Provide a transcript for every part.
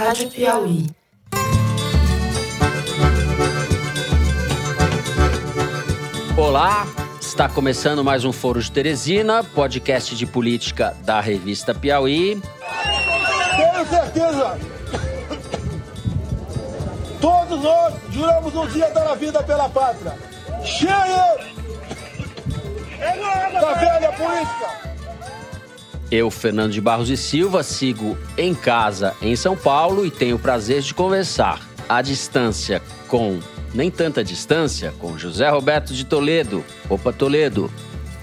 Rádio Piauí. Olá, está começando mais um Foro de Teresina, podcast de política da revista Piauí. Tenho certeza. Todos nós juramos um dia dar a vida pela pátria. Cheia da velha política. Eu, Fernando de Barros e Silva, sigo em casa em São Paulo e tenho o prazer de conversar à distância com nem tanta distância com José Roberto de Toledo. Opa, Toledo.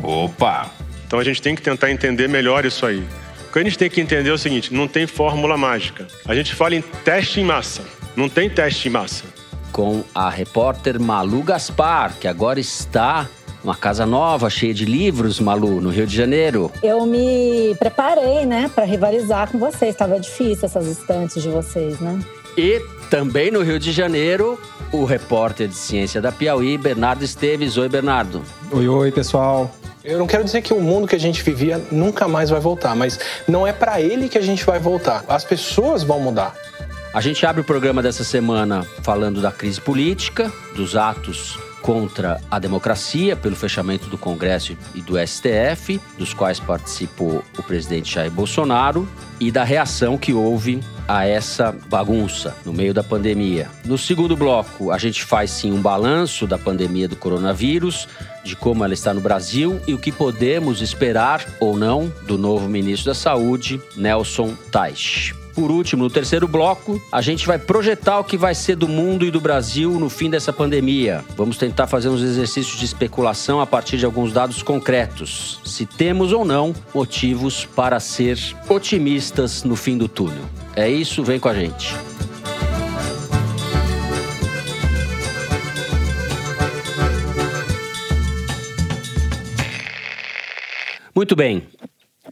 Opa! Então a gente tem que tentar entender melhor isso aí. O que a gente tem que entender é o seguinte: não tem fórmula mágica. A gente fala em teste em massa. Não tem teste em massa. Com a repórter Malu Gaspar, que agora está uma casa nova, cheia de livros, Malu, no Rio de Janeiro. Eu me preparei, né, para rivalizar com vocês. Estava difícil essas estantes de vocês, né? E também no Rio de Janeiro, o repórter de ciência da Piauí, Bernardo Esteves. Oi, Bernardo. Oi, oi, pessoal. Eu não quero dizer que o mundo que a gente vivia nunca mais vai voltar, mas não é para ele que a gente vai voltar. As pessoas vão mudar. A gente abre o programa dessa semana falando da crise política, dos atos contra a democracia pelo fechamento do Congresso e do STF, dos quais participou o presidente Jair Bolsonaro, e da reação que houve a essa bagunça no meio da pandemia. No segundo bloco, a gente faz sim um balanço da pandemia do coronavírus, de como ela está no Brasil e o que podemos esperar ou não do novo ministro da Saúde, Nelson Teich. Por último, no terceiro bloco, a gente vai projetar o que vai ser do mundo e do Brasil no fim dessa pandemia. Vamos tentar fazer uns exercícios de especulação a partir de alguns dados concretos. Se temos ou não motivos para ser otimistas no fim do túnel. É isso, vem com a gente. Muito bem.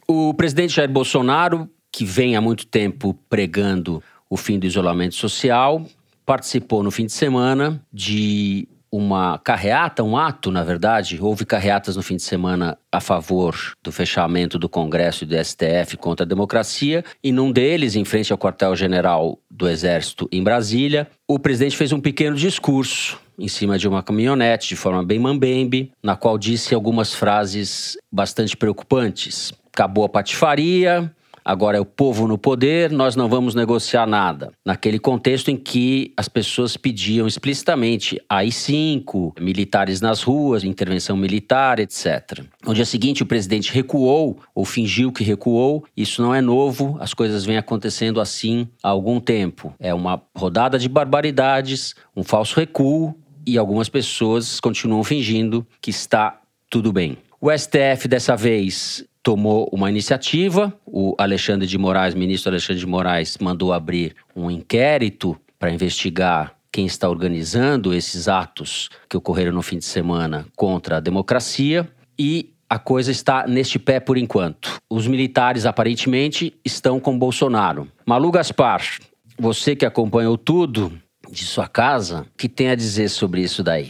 O presidente Jair Bolsonaro que vem há muito tempo pregando o fim do isolamento social, participou no fim de semana de uma carreata, um ato, na verdade. Houve carreatas no fim de semana a favor do fechamento do Congresso e do STF contra a democracia, e num deles, em frente ao quartel-general do Exército em Brasília, o presidente fez um pequeno discurso em cima de uma caminhonete, de forma bem mambembe, na qual disse algumas frases bastante preocupantes. Acabou a patifaria, Agora é o povo no poder, nós não vamos negociar nada. Naquele contexto em que as pessoas pediam explicitamente AI-5, militares nas ruas, intervenção militar, etc. No dia seguinte, o presidente recuou, ou fingiu que recuou. Isso não é novo, as coisas vêm acontecendo assim há algum tempo. É uma rodada de barbaridades, um falso recuo, e algumas pessoas continuam fingindo que está tudo bem. O STF dessa vez tomou uma iniciativa. O Alexandre de Moraes, ministro Alexandre de Moraes, mandou abrir um inquérito para investigar quem está organizando esses atos que ocorreram no fim de semana contra a democracia. E a coisa está neste pé por enquanto. Os militares, aparentemente, estão com Bolsonaro. Malu Gaspar, você que acompanhou tudo de sua casa, o que tem a dizer sobre isso daí?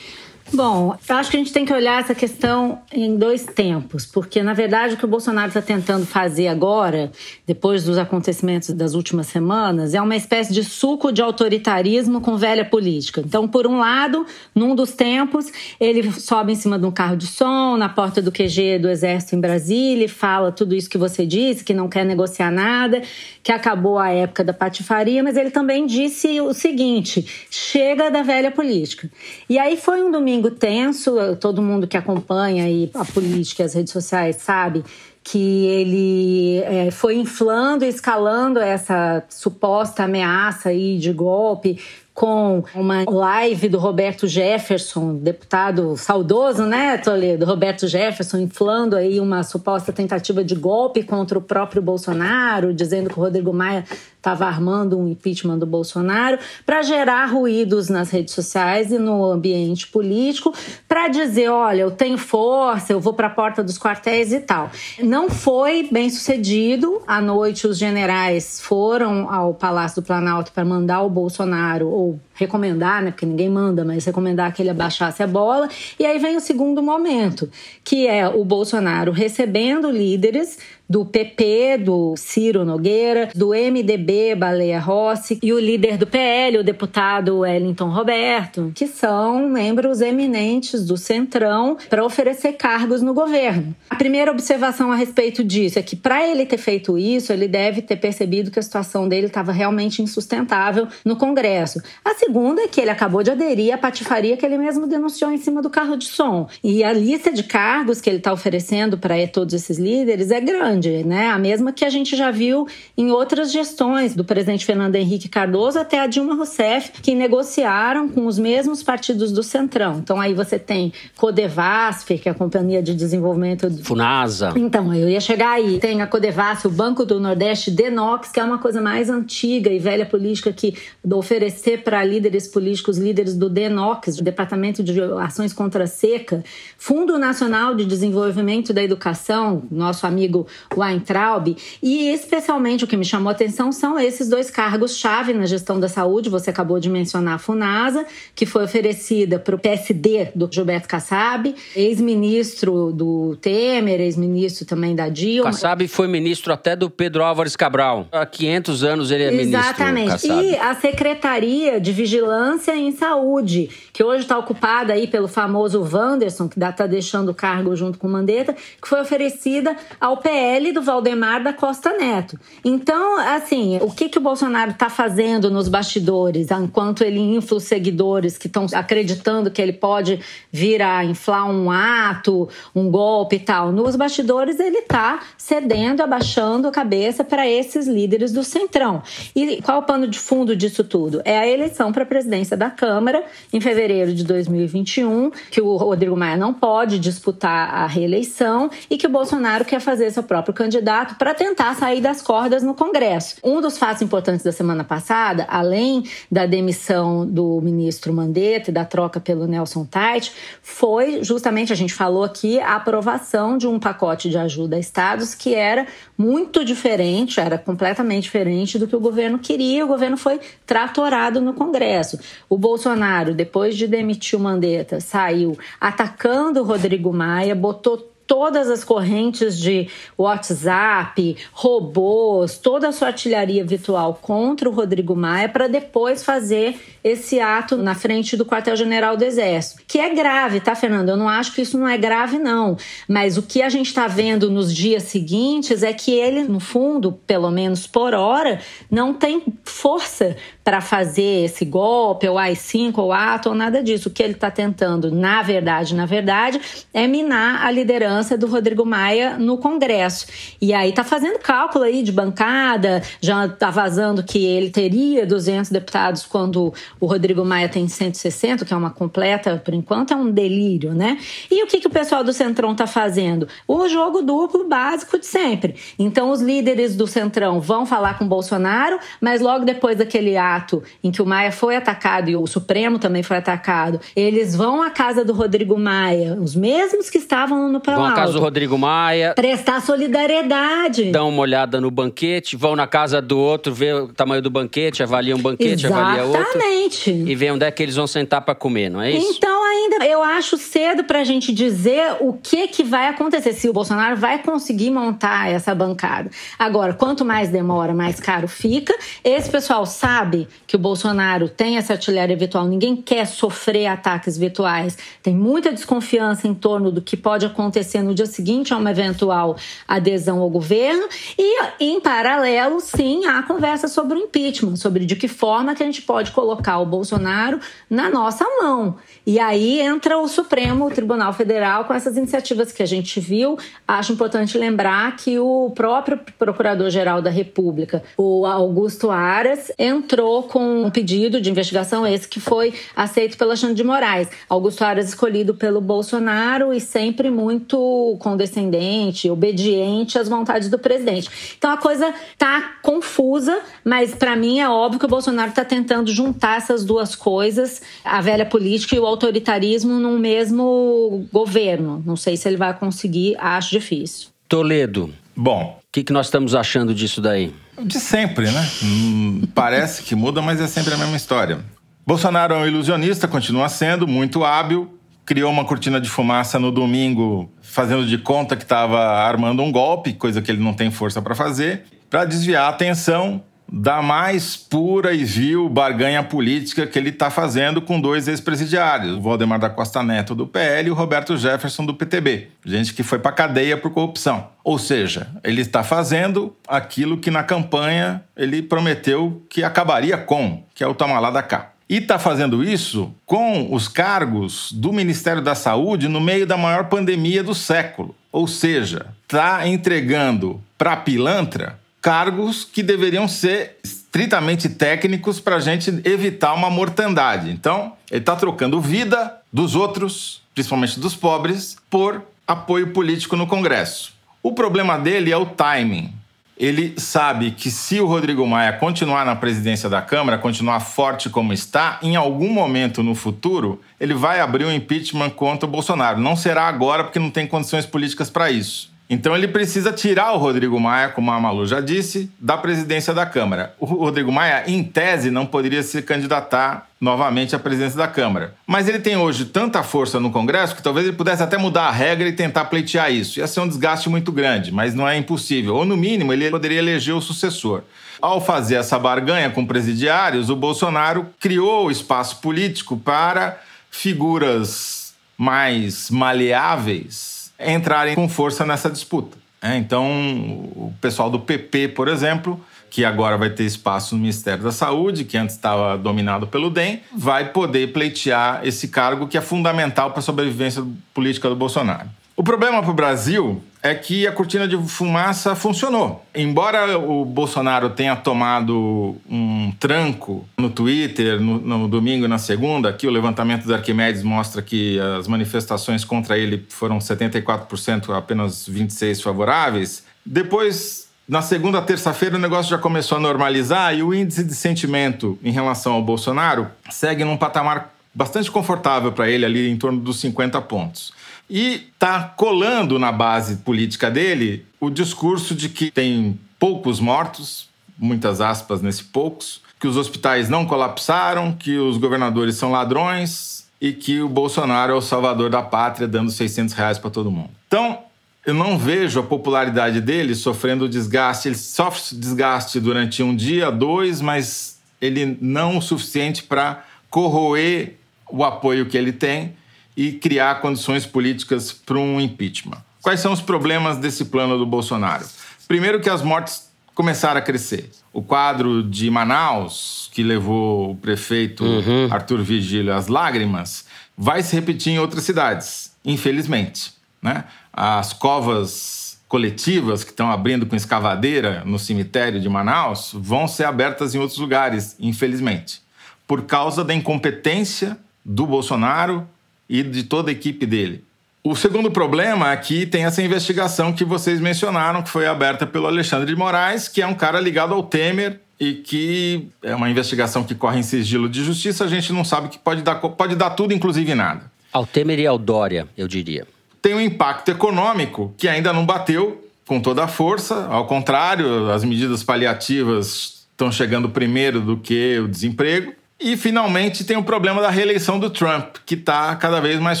Bom, eu acho que a gente tem que olhar essa questão em dois tempos, porque na verdade o que o Bolsonaro está tentando fazer agora, depois dos acontecimentos das últimas semanas, é uma espécie de suco de autoritarismo com velha política. Então, por um lado, num dos tempos, ele sobe em cima de um carro de som na porta do QG do Exército em Brasília e fala tudo isso que você disse, que não quer negociar nada, que acabou a época da patifaria, mas ele também disse o seguinte: chega da velha política. E aí foi um domingo domingo tenso, todo mundo que acompanha aí a política e as redes sociais sabe que ele é, foi inflando escalando essa suposta ameaça aí de golpe com uma live do Roberto Jefferson, deputado saudoso, né, Toledo? Roberto Jefferson inflando aí uma suposta tentativa de golpe contra o próprio Bolsonaro, dizendo que o Rodrigo Maia estava armando um impeachment do Bolsonaro para gerar ruídos nas redes sociais e no ambiente político, para dizer, olha, eu tenho força, eu vou para a porta dos quartéis e tal. Não foi bem sucedido. À noite os generais foram ao Palácio do Planalto para mandar o Bolsonaro ou recomendar, né, porque ninguém manda, mas recomendar que ele abaixasse a bola. E aí vem o segundo momento, que é o Bolsonaro recebendo líderes do PP, do Ciro Nogueira, do MDB, Baleia Rossi, e o líder do PL, o deputado Wellington Roberto, que são membros eminentes do Centrão para oferecer cargos no governo. A primeira observação a respeito disso é que, para ele ter feito isso, ele deve ter percebido que a situação dele estava realmente insustentável no Congresso. A segunda é que ele acabou de aderir à patifaria que ele mesmo denunciou em cima do carro de som. E a lista de cargos que ele está oferecendo para todos esses líderes é grande, né? A mesma que a gente já viu em outras gestões, do presidente Fernando Henrique Cardoso até a Dilma Rousseff, que negociaram com os mesmos partidos do Centrão. Então aí você tem Codevasf, que é a Companhia de Desenvolvimento... Funasa. Então, eu ia chegar aí. Tem a Codevasf, o Banco do Nordeste, Denox, que é uma coisa mais antiga e velha política que oferecer para líderes políticos, líderes do DENOX, do Departamento de Ações contra a Seca, Fundo Nacional de Desenvolvimento da Educação, nosso amigo Weintraub, e especialmente o que me chamou a atenção são esses dois cargos-chave na gestão da saúde. Você acabou de mencionar a FUNASA, que foi oferecida para o PSD do Gilberto Kassab, ex-ministro do Temer, ex-ministro também da Dilma. Kassab foi ministro até do Pedro Álvares Cabral. Há 500 anos ele é Exatamente. ministro. Exatamente. E a Secretaria de Vigilância em Saúde, que hoje está ocupada aí pelo famoso Wanderson, que está deixando o cargo junto com o Mandetta, que foi oferecida ao PL do Valdemar da Costa Neto. Então, assim, o que, que o Bolsonaro está fazendo nos bastidores, enquanto ele infla os seguidores que estão acreditando que ele pode vir a inflar um ato, um golpe e tal? Nos bastidores, ele está cedendo, abaixando a cabeça para esses líderes do Centrão. E qual o pano de fundo disso tudo? É a eleição para a presidência da Câmara em fevereiro de 2021, que o Rodrigo Maia não pode disputar a reeleição e que o Bolsonaro quer fazer seu próprio candidato para tentar sair das cordas no Congresso. Um dos fatos importantes da semana passada, além da demissão do ministro Mandetta e da troca pelo Nelson Tait, foi justamente, a gente falou aqui, a aprovação de um pacote de ajuda a estados que era muito diferente, era completamente diferente do que o governo queria. O governo foi tratorado no Congresso. O Bolsonaro, depois de demitir o Mandetta, saiu atacando o Rodrigo Maia, botou todas as correntes de WhatsApp, robôs, toda a sua artilharia virtual contra o Rodrigo Maia para depois fazer esse ato na frente do quartel-general do Exército. Que é grave, tá, Fernando? Eu não acho que isso não é grave, não. Mas o que a gente está vendo nos dias seguintes é que ele, no fundo, pelo menos por hora, não tem força para fazer esse golpe, ou AI-5, ou ato, ou nada disso. O que ele está tentando, na verdade, na verdade, é minar a liderança do Rodrigo Maia no Congresso. E aí tá fazendo cálculo aí de bancada, já tá vazando que ele teria 200 deputados quando o Rodrigo Maia tem 160, que é uma completa, por enquanto, é um delírio, né? E o que, que o pessoal do Centrão tá fazendo? O jogo duplo básico de sempre. Então, os líderes do Centrão vão falar com Bolsonaro, mas logo depois daquele ato ato em que o Maia foi atacado e o Supremo também foi atacado, eles vão à casa do Rodrigo Maia, os mesmos que estavam no Planalto. Vão à casa do Rodrigo Maia. Prestar solidariedade. Dão uma olhada no banquete, vão na casa do outro, vê o tamanho do banquete, avaliam um banquete, avalia outro. Exatamente. E vê onde é que eles vão sentar para comer, não é isso? Então, ainda eu acho cedo para a gente dizer o que, que vai acontecer, se o Bolsonaro vai conseguir montar essa bancada. Agora, quanto mais demora, mais caro fica. Esse pessoal sabe que o Bolsonaro tem essa artilharia virtual, ninguém quer sofrer ataques virtuais, tem muita desconfiança em torno do que pode acontecer no dia seguinte a uma eventual adesão ao governo, e em paralelo, sim, há conversa sobre o impeachment, sobre de que forma que a gente pode colocar o Bolsonaro na nossa mão. E aí entra o Supremo, o Tribunal Federal, com essas iniciativas que a gente viu. Acho importante lembrar que o próprio Procurador-Geral da República, o Augusto Aras, entrou com um pedido de investigação, esse que foi aceito pela Xande de Moraes. Augusto Aras escolhido pelo Bolsonaro e sempre muito condescendente, obediente às vontades do presidente. Então a coisa tá confusa, mas para mim é óbvio que o Bolsonaro está tentando juntar essas duas coisas, a velha política e o autoritarismo num mesmo governo. Não sei se ele vai conseguir, acho difícil. Toledo. Bom. O que, que nós estamos achando disso daí? De sempre, né? Hum, parece que muda, mas é sempre a mesma história. Bolsonaro é um ilusionista, continua sendo muito hábil, criou uma cortina de fumaça no domingo, fazendo de conta que estava armando um golpe, coisa que ele não tem força para fazer, para desviar a atenção da mais pura e vil barganha política que ele está fazendo com dois ex-presidiários, o Valdemar da Costa Neto do PL e o Roberto Jefferson do PTB, gente que foi para cadeia por corrupção. Ou seja, ele está fazendo aquilo que na campanha ele prometeu que acabaria com, que é o toma lá da cá. E está fazendo isso com os cargos do Ministério da Saúde no meio da maior pandemia do século. Ou seja, está entregando para pilantra cargos que deveriam ser estritamente técnicos para a gente evitar uma mortandade. Então, ele está trocando vida dos outros, principalmente dos pobres, por apoio político no Congresso. O problema dele é o timing. Ele sabe que se o Rodrigo Maia continuar na presidência da Câmara, continuar forte como está, em algum momento no futuro, ele vai abrir um impeachment contra o Bolsonaro. Não será agora, porque não tem condições políticas para isso. Então ele precisa tirar o Rodrigo Maia, como a Malu já disse, da presidência da Câmara. O Rodrigo Maia, em tese, não poderia se candidatar novamente à presidência da Câmara. Mas ele tem hoje tanta força no Congresso que talvez ele pudesse até mudar a regra e tentar pleitear isso. Ia ser um desgaste muito grande, mas não é impossível. Ou, no mínimo, ele poderia eleger o sucessor. Ao fazer essa barganha com presidiários, o Bolsonaro criou o espaço político para figuras mais maleáveis entrarem com força nessa disputa. É, então, o pessoal do PP, por exemplo, que agora vai ter espaço no Ministério da Saúde, que antes estava dominado pelo DEM, vai poder pleitear esse cargo que é fundamental para a sobrevivência política do Bolsonaro. O problema para o Brasil é que a cortina de fumaça funcionou. Embora o Bolsonaro tenha tomado um tranco no Twitter no, no domingo e na segunda, aqui o levantamento da Arquimedes mostra que as manifestações contra ele foram 74%, apenas 26% favoráveis. Depois, na segunda, terça-feira, o negócio já começou a normalizar e o índice de sentimento em relação ao Bolsonaro segue num patamar bastante confortável para ele, ali em torno dos 50 pontos. E está colando na base política dele o discurso de que tem poucos mortos, muitas aspas nesse poucos, que os hospitais não colapsaram, que os governadores são ladrões e que o Bolsonaro é o salvador da pátria, dando 600 reais para todo mundo. Então, eu não vejo a popularidade dele sofrendo desgaste. Ele sofre desgaste durante um dia, dois, mas ele não o suficiente para corroer o apoio que ele tem e criar condições políticas para um impeachment. Quais são os problemas desse plano do Bolsonaro? Primeiro, que as mortes começaram a crescer. O quadro de Manaus, que levou o prefeito uhum. Arthur Vigílio às lágrimas, vai se repetir em outras cidades, infelizmente. Né? As covas coletivas que estão abrindo com escavadeira no cemitério de Manaus vão ser abertas em outros lugares, infelizmente, por causa da incompetência do Bolsonaro e de toda a equipe dele. O segundo problema é que tem essa investigação que vocês mencionaram, que foi aberta pelo Alexandre de Moraes, que é um cara ligado ao Temer e que é uma investigação que corre em sigilo de justiça, a gente não sabe que pode dar, pode dar tudo, inclusive nada. Ao Temer e ao Dória, eu diria. Tem um impacto econômico que ainda não bateu com toda a força, ao contrário, as medidas paliativas estão chegando primeiro do que o desemprego. E, finalmente, tem o problema da reeleição do Trump, que está cada vez mais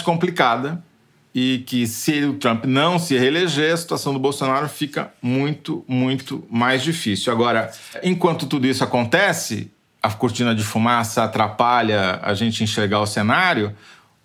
complicada. E que, se o Trump não se reeleger, a situação do Bolsonaro fica muito, muito mais difícil. Agora, enquanto tudo isso acontece, a cortina de fumaça atrapalha a gente enxergar o cenário.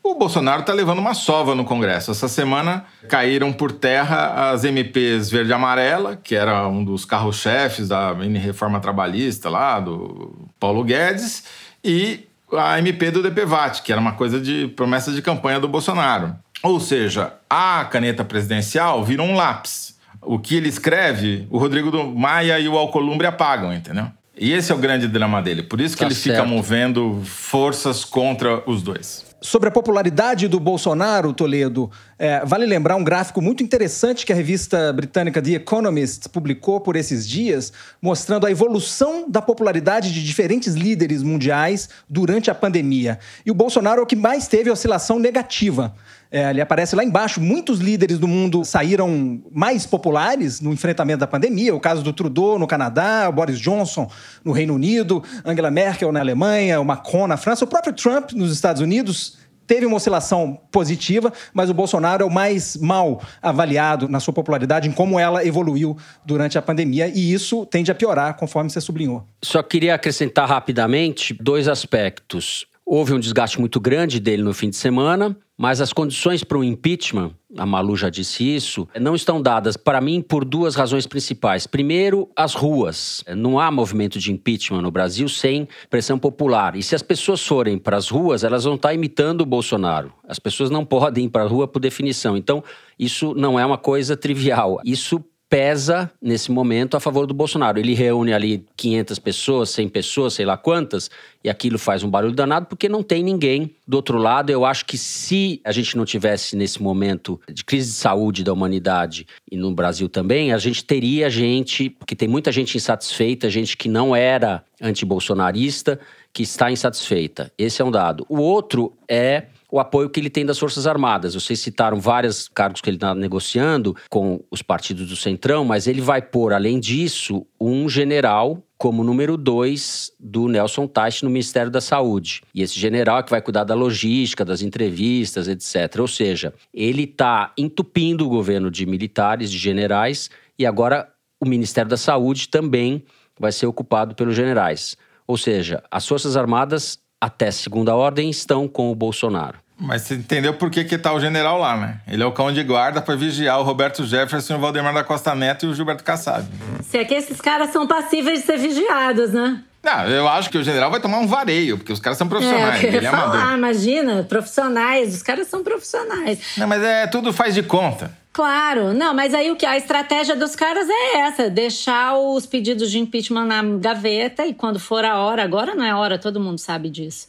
O Bolsonaro está levando uma sova no Congresso. Essa semana caíram por terra as MPs verde e amarela, que era um dos carros-chefes da mini reforma trabalhista lá, do Paulo Guedes, e a MP do DPVAT, que era uma coisa de promessa de campanha do Bolsonaro. Ou seja, a caneta presidencial virou um lápis. O que ele escreve, o Rodrigo do Maia e o Alcolumbre apagam, entendeu? E esse é o grande drama dele. Por isso que tá ele certo. fica movendo forças contra os dois. Sobre a popularidade do Bolsonaro, Toledo, é, vale lembrar um gráfico muito interessante que a revista britânica The Economist publicou por esses dias, mostrando a evolução da popularidade de diferentes líderes mundiais durante a pandemia. E o Bolsonaro é o que mais teve oscilação negativa. É, ele aparece lá embaixo. Muitos líderes do mundo saíram mais populares no enfrentamento da pandemia. O caso do Trudeau no Canadá, o Boris Johnson no Reino Unido, Angela Merkel na Alemanha, o Macron na França, o próprio Trump nos Estados Unidos teve uma oscilação positiva, mas o Bolsonaro é o mais mal avaliado na sua popularidade, em como ela evoluiu durante a pandemia, e isso tende a piorar, conforme você sublinhou. Só queria acrescentar rapidamente dois aspectos. Houve um desgaste muito grande dele no fim de semana, mas as condições para o impeachment, a Malu já disse isso, não estão dadas, para mim, por duas razões principais. Primeiro, as ruas. Não há movimento de impeachment no Brasil sem pressão popular. E se as pessoas forem para as ruas, elas vão estar imitando o Bolsonaro. As pessoas não podem ir para a rua por definição. Então, isso não é uma coisa trivial. Isso pesa nesse momento a favor do Bolsonaro. Ele reúne ali 500 pessoas, 100 pessoas, sei lá quantas, e aquilo faz um barulho danado porque não tem ninguém do outro lado. Eu acho que se a gente não tivesse nesse momento de crise de saúde da humanidade e no Brasil também, a gente teria gente, porque tem muita gente insatisfeita, gente que não era antibolsonarista, que está insatisfeita. Esse é um dado. O outro é o apoio que ele tem das Forças Armadas. Vocês citaram vários cargos que ele está negociando com os partidos do Centrão, mas ele vai pôr, além disso, um general como número dois do Nelson Teich no Ministério da Saúde. E esse general é que vai cuidar da logística, das entrevistas, etc. Ou seja, ele está entupindo o governo de militares, de generais, e agora o Ministério da Saúde também vai ser ocupado pelos generais. Ou seja, as Forças Armadas até segunda ordem, estão com o Bolsonaro. Mas você entendeu por que, que tá o general lá, né? Ele é o cão de guarda para vigiar o Roberto Jefferson, o Valdemar da Costa Neto e o Gilberto Kassab. Se é que esses caras são passíveis de ser vigiados, né? Não, eu acho que o general vai tomar um vareio, porque os caras são profissionais. É, ele é falar, imagina, profissionais, os caras são profissionais. Não, mas é tudo faz de conta. Claro, não, mas aí o que a estratégia dos caras é essa, deixar os pedidos de impeachment na gaveta e quando for a hora, agora não é hora, todo mundo sabe disso.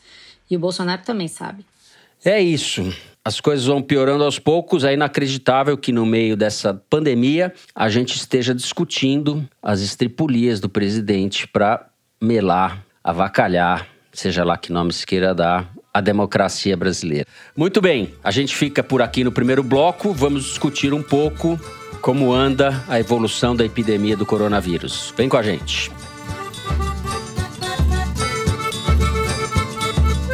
E o Bolsonaro também sabe. É isso. As coisas vão piorando aos poucos. É inacreditável que no meio dessa pandemia a gente esteja discutindo as estripulias do presidente para melar, avacalhar, seja lá que nome se queira dar, a democracia brasileira. Muito bem, a gente fica por aqui no primeiro bloco. Vamos discutir um pouco como anda a evolução da epidemia do coronavírus. Vem com a gente.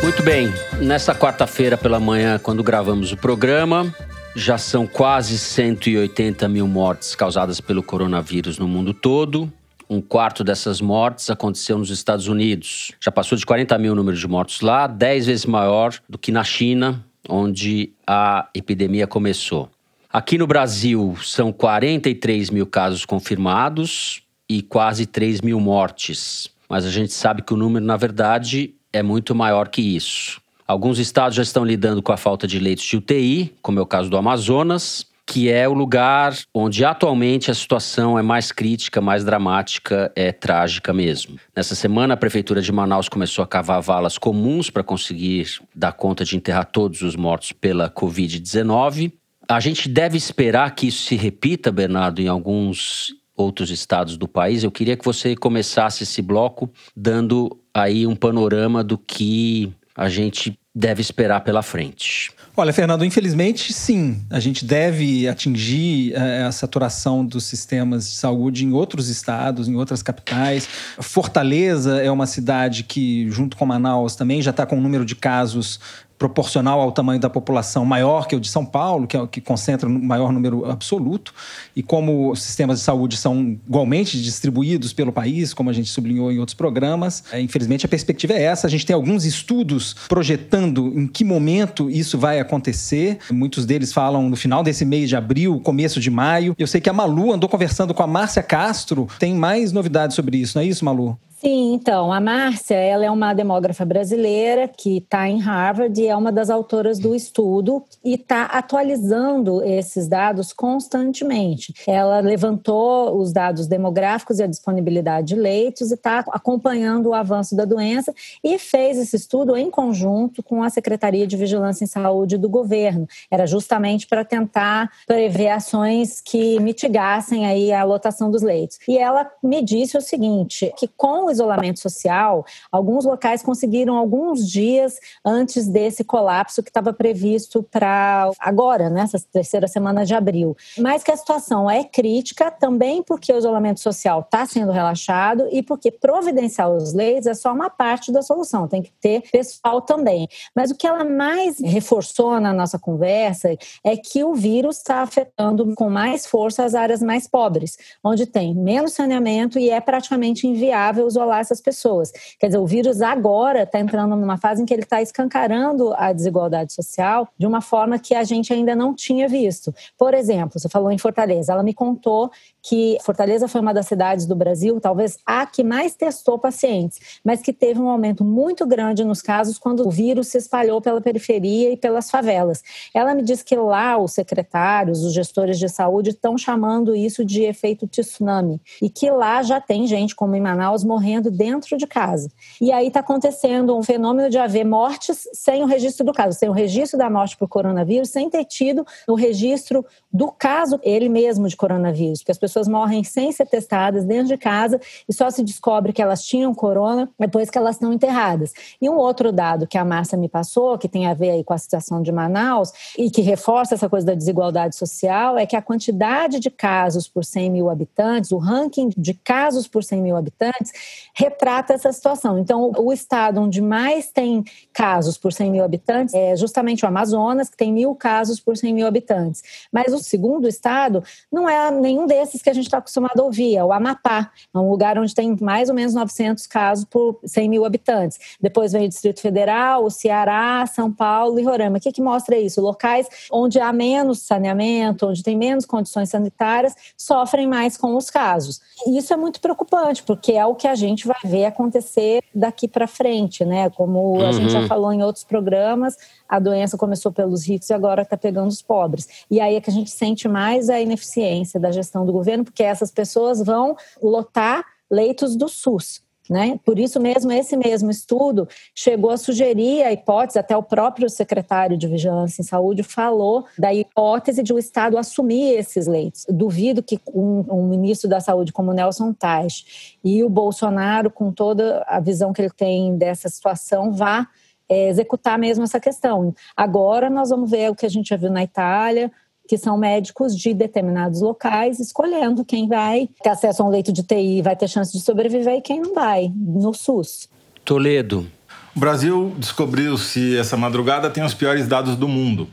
Muito bem, nessa quarta-feira pela manhã, quando gravamos o programa, já são quase 180 mil mortes causadas pelo coronavírus no mundo todo. Um quarto dessas mortes aconteceu nos Estados Unidos. Já passou de 40 mil o número de mortos lá, 10 vezes maior do que na China, onde a epidemia começou. Aqui no Brasil, são 43 mil casos confirmados e quase 3 mil mortes. Mas a gente sabe que o número, na verdade, é muito maior que isso. Alguns estados já estão lidando com a falta de leitos de UTI, como é o caso do Amazonas que é o lugar onde atualmente a situação é mais crítica, mais dramática, é trágica mesmo. Nessa semana, a Prefeitura de Manaus começou a cavar valas comuns para conseguir dar conta de enterrar todos os mortos pela Covid-19. A gente deve esperar que isso se repita, Bernardo, em alguns outros estados do país. Eu queria que você começasse esse bloco dando aí um panorama do que a gente deve esperar pela frente. Olha, Fernando, infelizmente, sim. A gente deve atingir eh, a saturação dos sistemas de saúde em outros estados, em outras capitais. Fortaleza é uma cidade que, junto com Manaus, também já está com um número de casos proporcional ao tamanho da população maior que o de São Paulo, que é que concentra o maior número absoluto, e como os sistemas de saúde são igualmente distribuídos pelo país, como a gente sublinhou em outros programas, é, infelizmente a perspectiva é essa. A gente tem alguns estudos projetando em que momento isso vai acontecer. Muitos deles falam no final desse mês de abril, começo de maio. Eu sei que a Malu andou conversando com a Márcia Castro. Tem mais novidades sobre isso, não é isso, Malu? Sim, então, a Márcia, ela é uma demógrafa brasileira que está em Harvard e é uma das autoras do estudo e está atualizando esses dados constantemente. Ela levantou os dados demográficos e a disponibilidade de leitos e está acompanhando o avanço da doença e fez esse estudo em conjunto com a Secretaria de Vigilância em Saúde do governo. Era justamente para tentar prever ações que mitigassem aí a lotação dos leitos. E ela me disse o seguinte, que com o isolamento social, alguns locais conseguiram alguns dias antes desse colapso que estava previsto para agora, nessa terceira semana de abril. Mas que a situação é crítica também porque o isolamento social está sendo relaxado e porque providenciar os leis é só uma parte da solução, tem que ter pessoal também. Mas o que ela mais reforçou na nossa conversa é que o vírus está afetando com mais força as áreas mais pobres, onde tem menos saneamento e é praticamente inviável isolar essas pessoas. Quer dizer, o vírus agora está entrando numa fase em que ele está escancarando a desigualdade social de uma forma que a gente ainda não tinha visto. Por exemplo, você falou em Fortaleza, ela me contou que Fortaleza foi uma das cidades do Brasil, talvez a que mais testou pacientes, mas que teve um aumento muito grande nos casos quando o vírus se espalhou pela periferia e pelas favelas. Ela me disse que lá os secretários, os gestores de saúde estão chamando isso de efeito tsunami e que lá já tem gente, como em Manaus, morrendo dentro de casa. E aí está acontecendo um fenômeno de haver mortes sem o registro do caso, sem o registro da morte por coronavírus, sem ter tido o registro do caso ele mesmo de coronavírus, porque as pessoas morrem sem ser testadas dentro de casa e só se descobre que elas tinham corona depois que elas estão enterradas. E um outro dado que a Márcia me passou, que tem a ver aí com a situação de Manaus e que reforça essa coisa da desigualdade social, é que a quantidade de casos por 100 mil habitantes, o ranking de casos por 100 mil habitantes, retrata essa situação. Então, o estado onde mais tem casos por 100 mil habitantes é justamente o Amazonas, que tem mil casos por 100 mil habitantes. Mas o segundo estado não é nenhum desses que a gente está acostumado a ouvir, é o Amapá, é um lugar onde tem mais ou menos 900 casos por 100 mil habitantes. Depois vem o Distrito Federal, o Ceará, São Paulo e Roraima. O que, que mostra isso? Locais onde há menos saneamento, onde tem menos condições sanitárias, sofrem mais com os casos. E isso é muito preocupante, porque é o que a gente vai ver acontecer daqui para frente, né? Como a gente já uhum. falou em outros programas, a doença começou pelos ricos e agora está pegando os pobres. E aí é que a gente sente mais a ineficiência da gestão do governo, porque essas pessoas vão lotar leitos do SUS. Né? Por isso mesmo, esse mesmo estudo chegou a sugerir a hipótese, até o próprio secretário de Vigilância em Saúde falou da hipótese de o Estado assumir esses leitos. Duvido que um, um ministro da Saúde como Nelson Taj e o Bolsonaro, com toda a visão que ele tem dessa situação, vá é, executar mesmo essa questão. Agora nós vamos ver o que a gente já viu na Itália, que são médicos de determinados locais, escolhendo quem vai ter acesso a um leito de TI vai ter chance de sobreviver e quem não vai, no SUS. Toledo. O Brasil descobriu-se essa madrugada tem os piores dados do mundo.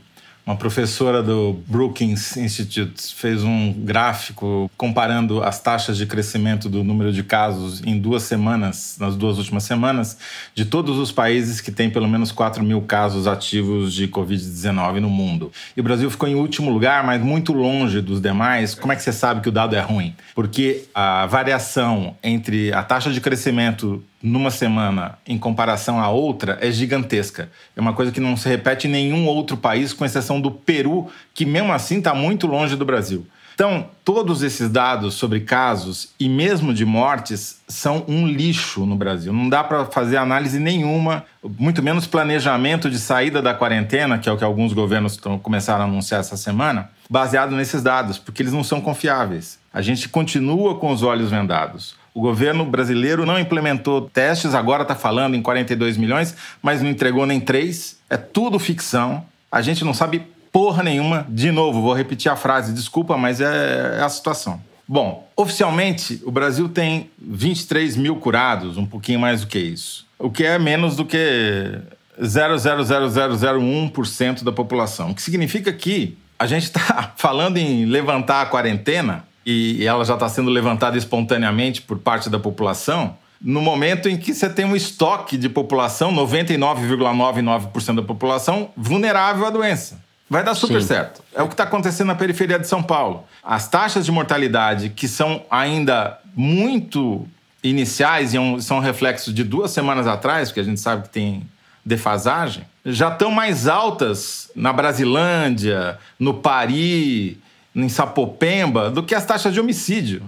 Uma professora do Brookings Institute fez um gráfico comparando as taxas de crescimento do número de casos em duas semanas, nas duas últimas semanas, de todos os países que têm pelo menos 4 mil casos ativos de Covid-19 no mundo. E o Brasil ficou em último lugar, mas muito longe dos demais. Como é que você sabe que o dado é ruim? Porque a variação entre a taxa de crescimento numa semana em comparação à outra é gigantesca. É uma coisa que não se repete em nenhum outro país, com exceção do Peru, que mesmo assim está muito longe do Brasil. Então, todos esses dados sobre casos e mesmo de mortes são um lixo no Brasil. Não dá para fazer análise nenhuma, muito menos planejamento de saída da quarentena, que é o que alguns governos começaram a anunciar essa semana, baseado nesses dados, porque eles não são confiáveis. A gente continua com os olhos vendados. O governo brasileiro não implementou testes, agora está falando em 42 milhões, mas não entregou nem três. É tudo ficção. A gente não sabe porra nenhuma. De novo, vou repetir a frase, desculpa, mas é, é a situação. Bom, oficialmente, o Brasil tem 23 mil curados, um pouquinho mais do que isso. O que é menos do que 0,00001% da população. O que significa que a gente está falando em levantar a quarentena e ela já está sendo levantada espontaneamente por parte da população, no momento em que você tem um estoque de população, 99,99% da população, vulnerável à doença. Vai dar super Sim. certo. É o que está acontecendo na periferia de São Paulo. As taxas de mortalidade, que são ainda muito iniciais e são reflexos de duas semanas atrás, porque a gente sabe que tem defasagem, já estão mais altas na Brasilândia, no Pari, em Sapopemba do que as taxas de homicídio.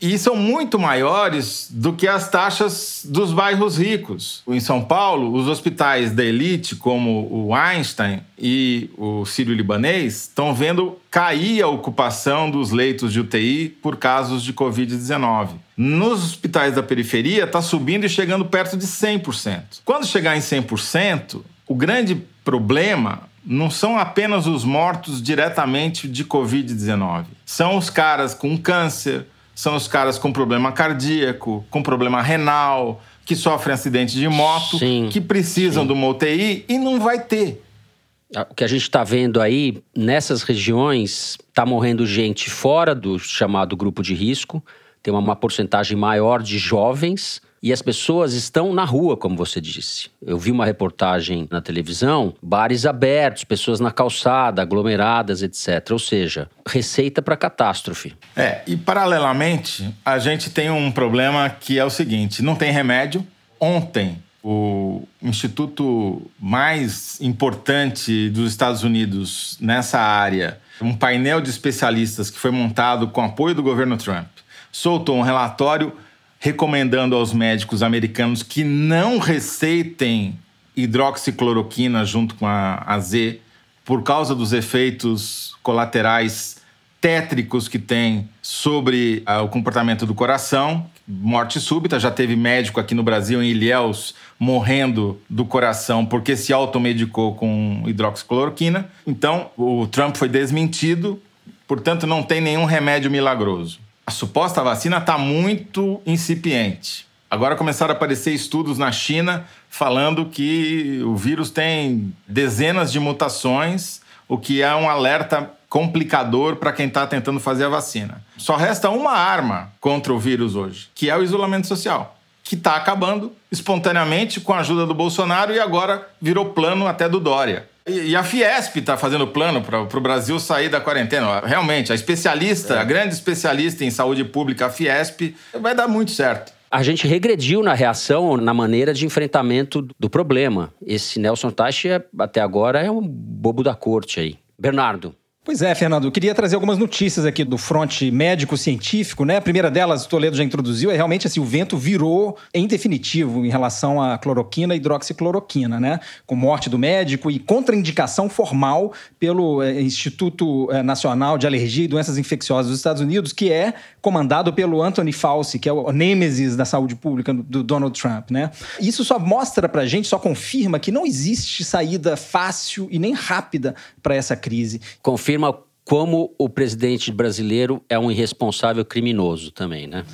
e são muito maiores do que as taxas dos bairros ricos. Em São Paulo, os hospitais da elite, como o Einstein e o Sírio-Libanês, estão vendo cair a ocupação dos leitos de UTI por casos de Covid-19. Nos hospitais da periferia, está subindo e chegando perto de 100%. Quando chegar em 100%, o grande problema não são apenas os mortos diretamente de Covid-19. São os caras com câncer, são os caras com problema cardíaco, com problema renal, que sofrem acidente de moto, sim, que precisam sim. de uma UTI e não vai ter. Ah, o que a gente está vendo aí, nessas regiões, está morrendo gente fora do chamado grupo de risco, tem uma, uma porcentagem maior de jovens e as pessoas estão na rua, como você disse. Eu vi uma reportagem na televisão, bares abertos, pessoas na calçada, aglomeradas, etc. Ou seja, receita para catástrofe. É, e paralelamente, a gente tem um problema que é o seguinte: não tem remédio. Ontem, o instituto mais importante dos Estados Unidos nessa área, um painel de especialistas que foi montado com apoio do governo Trump, soltou um relatório recomendando aos médicos americanos que não receitem hidroxicloroquina junto com a, a Z por causa dos efeitos colaterais tétricos que tem sobre uh, o comportamento do coração, morte súbita. Já teve médico aqui no Brasil, em Ilhéus, morrendo do coração porque se automedicou com hidroxicloroquina. Então, o Trump foi desmentido, portanto, não tem nenhum remédio milagroso a suposta vacina está muito incipiente. Agora começaram a aparecer estudos na China falando que o vírus tem dezenas de mutações, o que é um alerta complicador para quem está tentando fazer a vacina. Só resta uma arma contra o vírus hoje, que é o isolamento social, que está acabando espontaneamente com a ajuda do Bolsonaro e agora virou plano até do Dória. E a Fiesp está fazendo plano para o Brasil sair da quarentena. Realmente, a especialista, é. a grande especialista em saúde pública, a Fiesp, vai dar muito certo. A gente regrediu na reação, na maneira de enfrentamento do problema. Esse Nelson Tachi, até agora, é um bobo da corte aí. Bernardo, Pois é, Fernando, eu queria trazer algumas notícias aqui do fronte médico-científico, né? A primeira delas, o Toledo já introduziu, é realmente assim, o vento virou em definitivo em relação à cloroquina e hidroxicloroquina, né? Com morte do médico e contraindicação formal pelo eh, Instituto eh, Nacional de Alergia e Doenças Infecciosas dos Estados Unidos, que é comandado pelo Anthony Fauci, que é o nêmesis da saúde pública do Donald Trump, né? Isso só mostra pra gente, só confirma que não existe saída fácil e nem rápida para essa crise. Confirma afirma como o presidente brasileiro é um irresponsável criminoso também, né?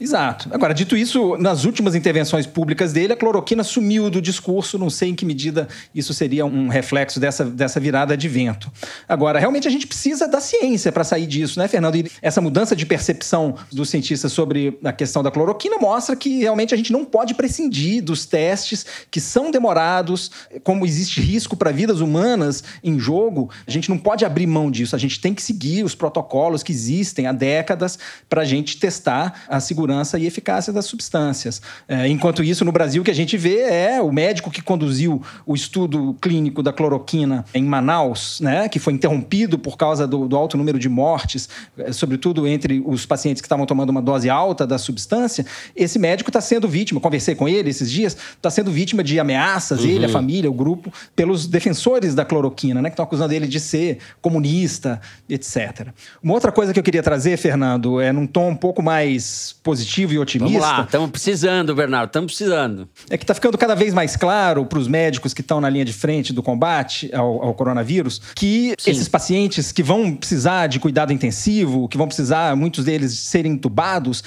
Exato. Agora, dito isso, nas últimas intervenções públicas dele, a cloroquina sumiu do discurso. Não sei em que medida isso seria um reflexo dessa, dessa virada de vento. Agora, realmente a gente precisa da ciência para sair disso, né, Fernando? E essa mudança de percepção dos cientistas sobre a questão da cloroquina mostra que realmente a gente não pode prescindir dos testes que são demorados, como existe risco para vidas humanas em jogo, a gente não pode abrir mão disso. A gente tem que seguir os protocolos que existem há décadas para a gente testar a segurança segurança e eficácia das substâncias. É, enquanto isso, no Brasil, o que a gente vê é o médico que conduziu o estudo clínico da cloroquina em Manaus, né, que foi interrompido por causa do, do alto número de mortes, é, sobretudo entre os pacientes que estavam tomando uma dose alta da substância. Esse médico está sendo vítima, conversei com ele esses dias, está sendo vítima de ameaças, uhum. ele, a família, o grupo, pelos defensores da cloroquina, né, que estão acusando ele de ser comunista, etc. Uma outra coisa que eu queria trazer, Fernando, é num tom um pouco mais positivo positivo e otimista. Vamos lá, estamos precisando, Bernardo, estamos precisando. É que está ficando cada vez mais claro para os médicos que estão na linha de frente do combate ao, ao coronavírus que Sim. esses pacientes que vão precisar de cuidado intensivo, que vão precisar, muitos deles, serem entubados,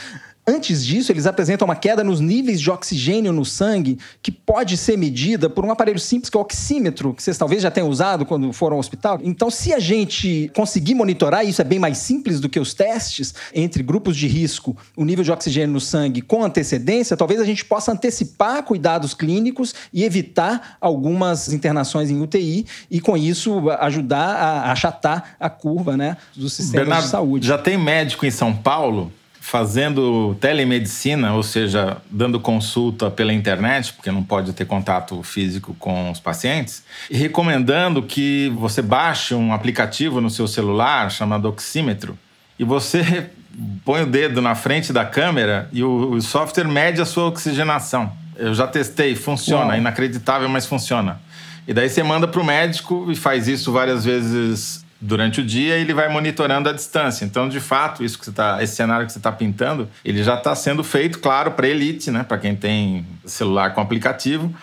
Antes disso, eles apresentam uma queda nos níveis de oxigênio no sangue, que pode ser medida por um aparelho simples que é o oxímetro, que vocês talvez já tenham usado quando foram ao hospital. Então, se a gente conseguir monitorar, isso é bem mais simples do que os testes entre grupos de risco, o nível de oxigênio no sangue com antecedência, talvez a gente possa antecipar cuidados clínicos e evitar algumas internações em UTI e, com isso, ajudar a achatar a curva né, dos sistemas Bernardo, de saúde. Já tem médico em São Paulo fazendo telemedicina, ou seja, dando consulta pela internet, porque não pode ter contato físico com os pacientes, e recomendando que você baixe um aplicativo no seu celular chamado Oxímetro e você põe o dedo na frente da câmera e o, o software mede a sua oxigenação. Eu já testei, funciona, Uau. inacreditável, mas funciona. E daí você manda para o médico e faz isso várias vezes durante o dia ele vai monitorando a distância. Então, de fato, isso que você tá, esse cenário que você está pintando, ele já está sendo feito, claro, para elite, né? Para quem tem celular com aplicativo,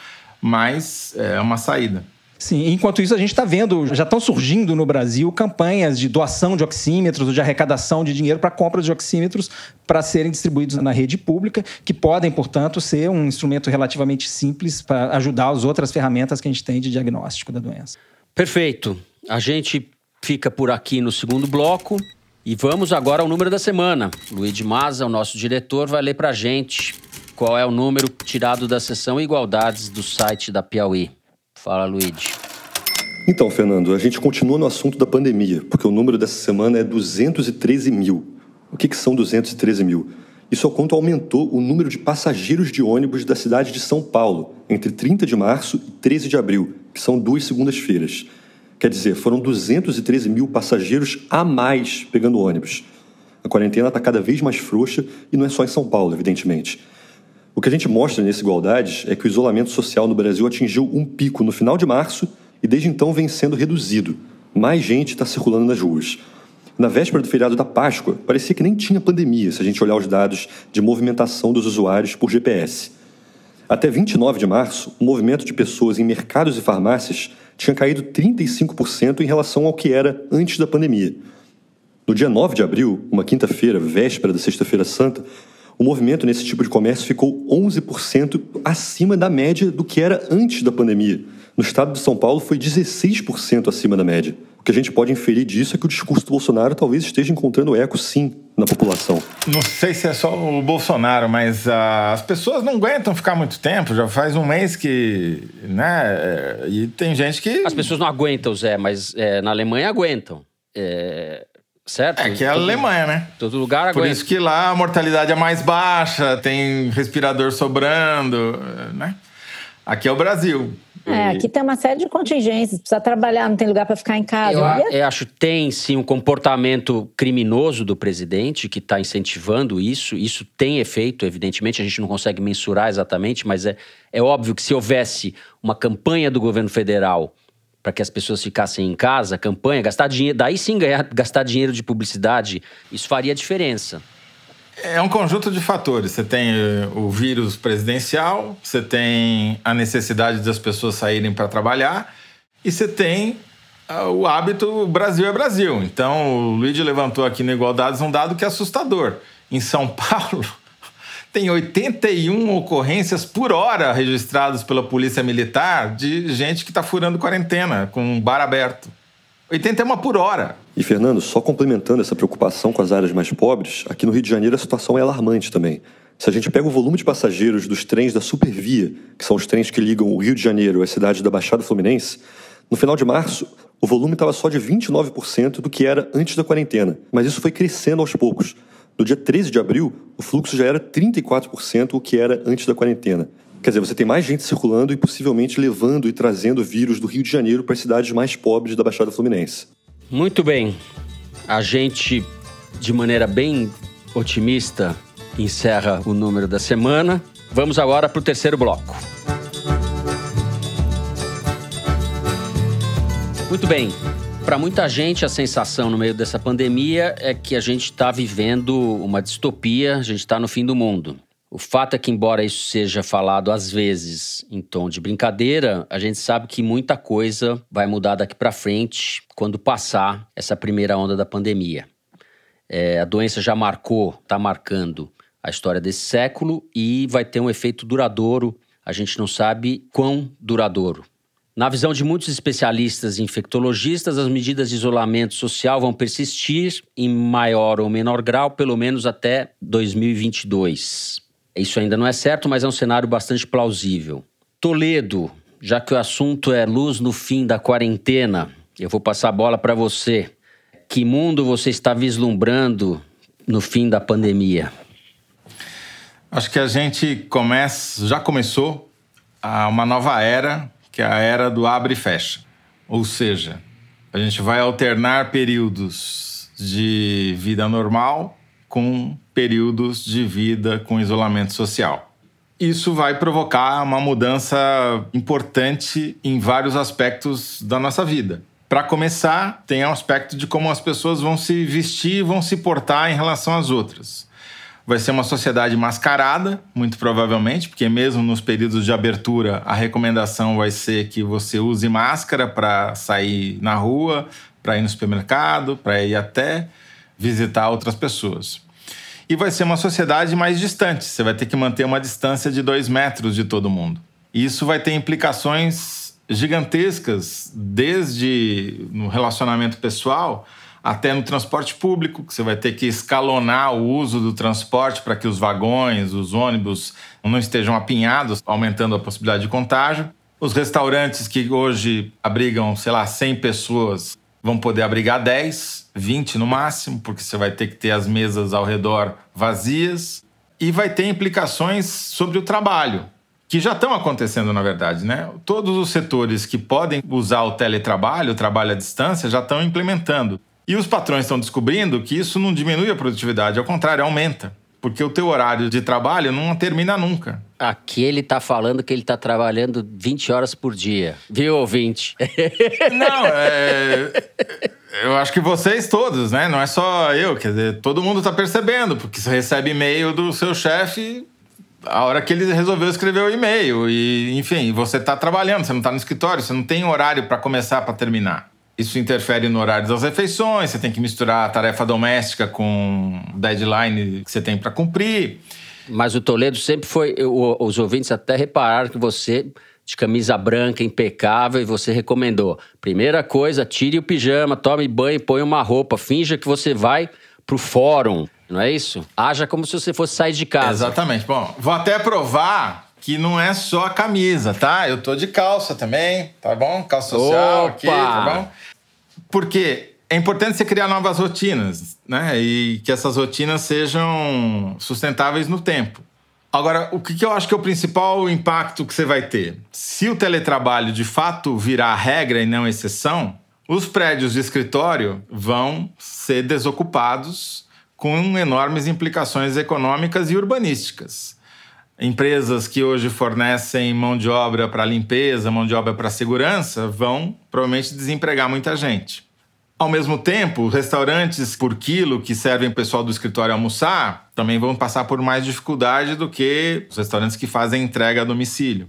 mas é uma saída. Sim, enquanto isso a gente está vendo, já estão surgindo no Brasil campanhas de doação de oxímetros, de arrecadação de dinheiro para compra de oxímetros para serem distribuídos na rede pública, que podem, portanto, ser um instrumento relativamente simples para ajudar as outras ferramentas que a gente tem de diagnóstico da doença. Perfeito. A gente fica por aqui no segundo bloco e vamos agora ao número da semana. Luiz Maza, o nosso diretor, vai ler para gente qual é o número tirado da seção Igualdades do site da Piauí. Fala, Luigi. Então, Fernando, a gente continua no assunto da pandemia, porque o número dessa semana é 213 mil. O que, que são 213 mil? Isso é o quanto aumentou o número de passageiros de ônibus da cidade de São Paulo entre 30 de março e 13 de abril, que são duas segundas-feiras. Quer dizer, foram 213 mil passageiros a mais pegando ônibus. A quarentena está cada vez mais frouxa e não é só em São Paulo, evidentemente. O que a gente mostra nesse Igualdades é que o isolamento social no Brasil atingiu um pico no final de março e desde então vem sendo reduzido. Mais gente está circulando nas ruas. Na véspera do feriado da Páscoa, parecia que nem tinha pandemia se a gente olhar os dados de movimentação dos usuários por GPS. Até 29 de março, o movimento de pessoas em mercados e farmácias tinha caído 35% em relação ao que era antes da pandemia. No dia 9 de abril, uma quinta-feira, véspera da Sexta-feira Santa, o movimento nesse tipo de comércio ficou 11% acima da média do que era antes da pandemia. No estado de São Paulo, foi 16% acima da média. O que a gente pode inferir disso é que o discurso do Bolsonaro talvez esteja encontrando eco, sim, na população. Não sei se é só o Bolsonaro, mas uh, as pessoas não aguentam ficar muito tempo. Já faz um mês que. né? É, e tem gente que. As pessoas não aguentam, Zé, mas é, na Alemanha aguentam. É, certo? É que é a Alemanha, né? Todo lugar aguenta. Por isso que lá a mortalidade é mais baixa, tem respirador sobrando, né? Aqui é o Brasil. É, aqui tem uma série de contingências, precisa trabalhar, não tem lugar para ficar em casa. Eu, eu, acho que tem sim um comportamento criminoso do presidente que está incentivando isso. Isso tem efeito, evidentemente, a gente não consegue mensurar exatamente, mas é, é óbvio que se houvesse uma campanha do governo federal para que as pessoas ficassem em casa, campanha, gastar dinheiro, daí sim ganhar, gastar dinheiro de publicidade, isso faria diferença. É um conjunto de fatores. Você tem eh, o vírus presidencial, você tem a necessidade das pessoas saírem para trabalhar e você tem ah, o hábito Brasil é Brasil. Então, o Luigi levantou aqui no Igualdades um dado que é assustador. Em São Paulo, tem 81 ocorrências por hora registradas pela Polícia Militar de gente que está furando quarentena com um bar aberto. 81 por hora. E, Fernando, só complementando essa preocupação com as áreas mais pobres, aqui no Rio de Janeiro a situação é alarmante também. Se a gente pega o volume de passageiros dos trens da Supervia, que são os trens que ligam o Rio de Janeiro às cidades da Baixada Fluminense, no final de março, o volume estava só de 29% do que era antes da quarentena. Mas isso foi crescendo aos poucos. No dia 13 de abril, o fluxo já era 34% o que era antes da quarentena. Quer dizer, você tem mais gente circulando e possivelmente levando e trazendo vírus do Rio de Janeiro para as cidades mais pobres da Baixada Fluminense. Muito bem. A gente, de maneira bem otimista, encerra o número da semana. Vamos agora para o terceiro bloco. Muito bem. Para muita gente, a sensação no meio dessa pandemia é que a gente está vivendo uma distopia, a gente está no fim do mundo. O fato é que, embora isso seja falado às vezes em tom de brincadeira, a gente sabe que muita coisa vai mudar daqui para frente quando passar essa primeira onda da pandemia. É, a doença já marcou, está marcando a história desse século e vai ter um efeito duradouro. A gente não sabe quão duradouro. Na visão de muitos especialistas e infectologistas, as medidas de isolamento social vão persistir em maior ou menor grau, pelo menos até 2022. Isso ainda não é certo, mas é um cenário bastante plausível. Toledo, já que o assunto é luz no fim da quarentena, eu vou passar a bola para você. Que mundo você está vislumbrando no fim da pandemia? Acho que a gente começa, já começou uma nova era, que é a era do abre e fecha. Ou seja, a gente vai alternar períodos de vida normal com períodos de vida com isolamento social. Isso vai provocar uma mudança importante em vários aspectos da nossa vida. Para começar, tem o aspecto de como as pessoas vão se vestir, vão se portar em relação às outras. Vai ser uma sociedade mascarada, muito provavelmente, porque mesmo nos períodos de abertura, a recomendação vai ser que você use máscara para sair na rua, para ir no supermercado, para ir até visitar outras pessoas. E vai ser uma sociedade mais distante, você vai ter que manter uma distância de dois metros de todo mundo. Isso vai ter implicações gigantescas, desde no relacionamento pessoal até no transporte público, que você vai ter que escalonar o uso do transporte para que os vagões, os ônibus não estejam apinhados, aumentando a possibilidade de contágio. Os restaurantes que hoje abrigam, sei lá, 100 pessoas, vão poder abrigar 10, 20 no máximo, porque você vai ter que ter as mesas ao redor vazias. E vai ter implicações sobre o trabalho que já estão acontecendo, na verdade, né? Todos os setores que podem usar o teletrabalho, o trabalho à distância, já estão implementando. E os patrões estão descobrindo que isso não diminui a produtividade, ao contrário, aumenta. Porque o teu horário de trabalho não termina nunca. Aqui ele está falando que ele está trabalhando 20 horas por dia. Viu, ouvinte? Não, é... Eu acho que vocês todos, né? Não é só eu. Quer dizer, todo mundo está percebendo, porque você recebe e-mail do seu chefe a hora que ele resolveu escrever o e-mail. E, enfim, você está trabalhando, você não está no escritório, você não tem horário para começar, para terminar. Isso interfere no horário das refeições, você tem que misturar a tarefa doméstica com deadline que você tem para cumprir. Mas o Toledo sempre foi. Os ouvintes até repararam que você, de camisa branca, impecável, e você recomendou. Primeira coisa, tire o pijama, tome banho, põe uma roupa, finja que você vai pro fórum não é isso? Haja como se você fosse sair de casa. Exatamente. Bom, vou até provar que não é só a camisa, tá? Eu tô de calça também, tá bom? Calça social Opa! aqui, tá bom? Porque é importante você criar novas rotinas, né? E que essas rotinas sejam sustentáveis no tempo. Agora, o que eu acho que é o principal impacto que você vai ter? Se o teletrabalho de fato virar regra e não exceção, os prédios de escritório vão ser desocupados com enormes implicações econômicas e urbanísticas. Empresas que hoje fornecem mão de obra para limpeza, mão de obra para segurança, vão provavelmente desempregar muita gente. Ao mesmo tempo, restaurantes por quilo que servem o pessoal do escritório almoçar também vão passar por mais dificuldade do que os restaurantes que fazem entrega a domicílio.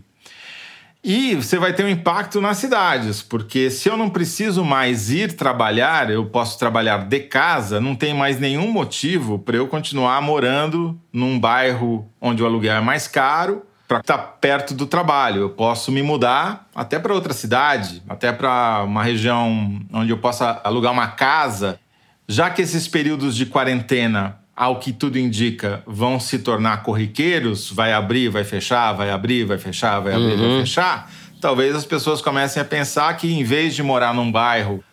E você vai ter um impacto nas cidades, porque se eu não preciso mais ir trabalhar, eu posso trabalhar de casa, não tem mais nenhum motivo para eu continuar morando num bairro onde o aluguel é mais caro, para estar perto do trabalho. Eu posso me mudar até para outra cidade, até para uma região onde eu possa alugar uma casa, já que esses períodos de quarentena ao que tudo indica, vão se tornar corriqueiros, vai abrir, vai fechar, vai abrir, vai fechar, vai abrir, uhum. vai fechar, talvez as pessoas comecem a pensar que em vez de morar num bairro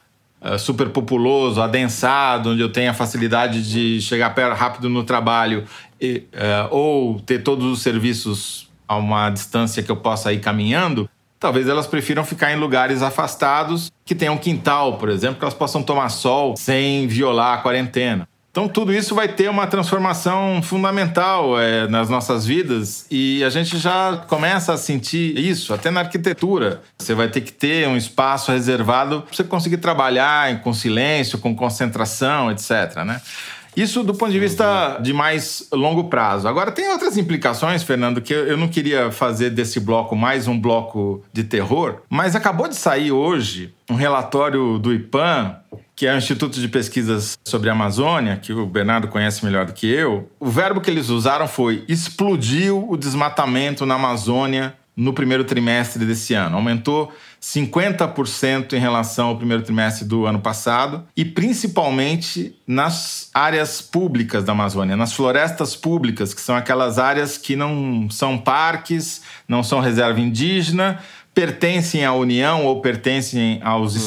uh, super populoso, adensado, onde eu tenha facilidade de chegar rápido no trabalho e, uh, ou ter todos os serviços a uma distância que eu possa ir caminhando, talvez elas prefiram ficar em lugares afastados que tenham quintal, por exemplo, que elas possam tomar sol sem violar a quarentena. Então, tudo isso vai ter uma transformação fundamental é, nas nossas vidas e a gente já começa a sentir isso, até na arquitetura. Você vai ter que ter um espaço reservado para você conseguir trabalhar com silêncio, com concentração, etc. Né? Isso do ponto de vista de mais longo prazo. Agora, tem outras implicações, Fernando, que eu não queria fazer desse bloco mais um bloco de terror, mas acabou de sair hoje um relatório do IPAM, que é o Instituto de Pesquisas sobre a Amazônia, que o Bernardo conhece melhor do que eu. O verbo que eles usaram foi explodiu o desmatamento na Amazônia no primeiro trimestre desse ano. Aumentou 50% em relação ao primeiro trimestre do ano passado e principalmente nas áreas públicas da Amazônia, nas florestas públicas, que são aquelas áreas que não são parques, não são reserva indígena, pertencem à União ou pertencem aos uhum.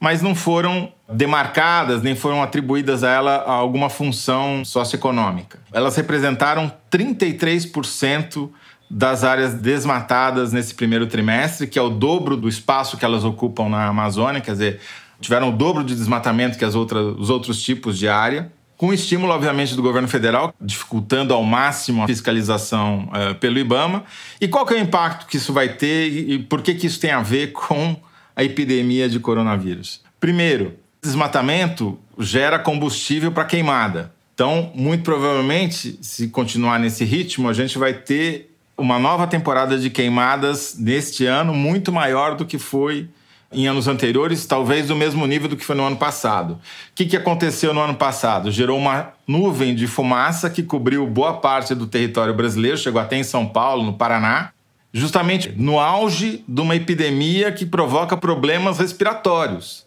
Mas não foram demarcadas nem foram atribuídas a ela alguma função socioeconômica. Elas representaram 33% das áreas desmatadas nesse primeiro trimestre, que é o dobro do espaço que elas ocupam na Amazônia, quer dizer, tiveram o dobro de desmatamento que as outras, os outros tipos de área. com estímulo, obviamente, do governo federal, dificultando ao máximo a fiscalização uh, pelo IBAMA. E qual que é o impacto que isso vai ter e por que, que isso tem a ver com a epidemia de coronavírus? Primeiro, desmatamento gera combustível para queimada. Então, muito provavelmente, se continuar nesse ritmo, a gente vai ter uma nova temporada de queimadas neste ano muito maior do que foi em anos anteriores, talvez do mesmo nível do que foi no ano passado. O que, que aconteceu no ano passado? Gerou uma nuvem de fumaça que cobriu boa parte do território brasileiro, chegou até em São Paulo, no Paraná, justamente no auge de uma epidemia que provoca problemas respiratórios.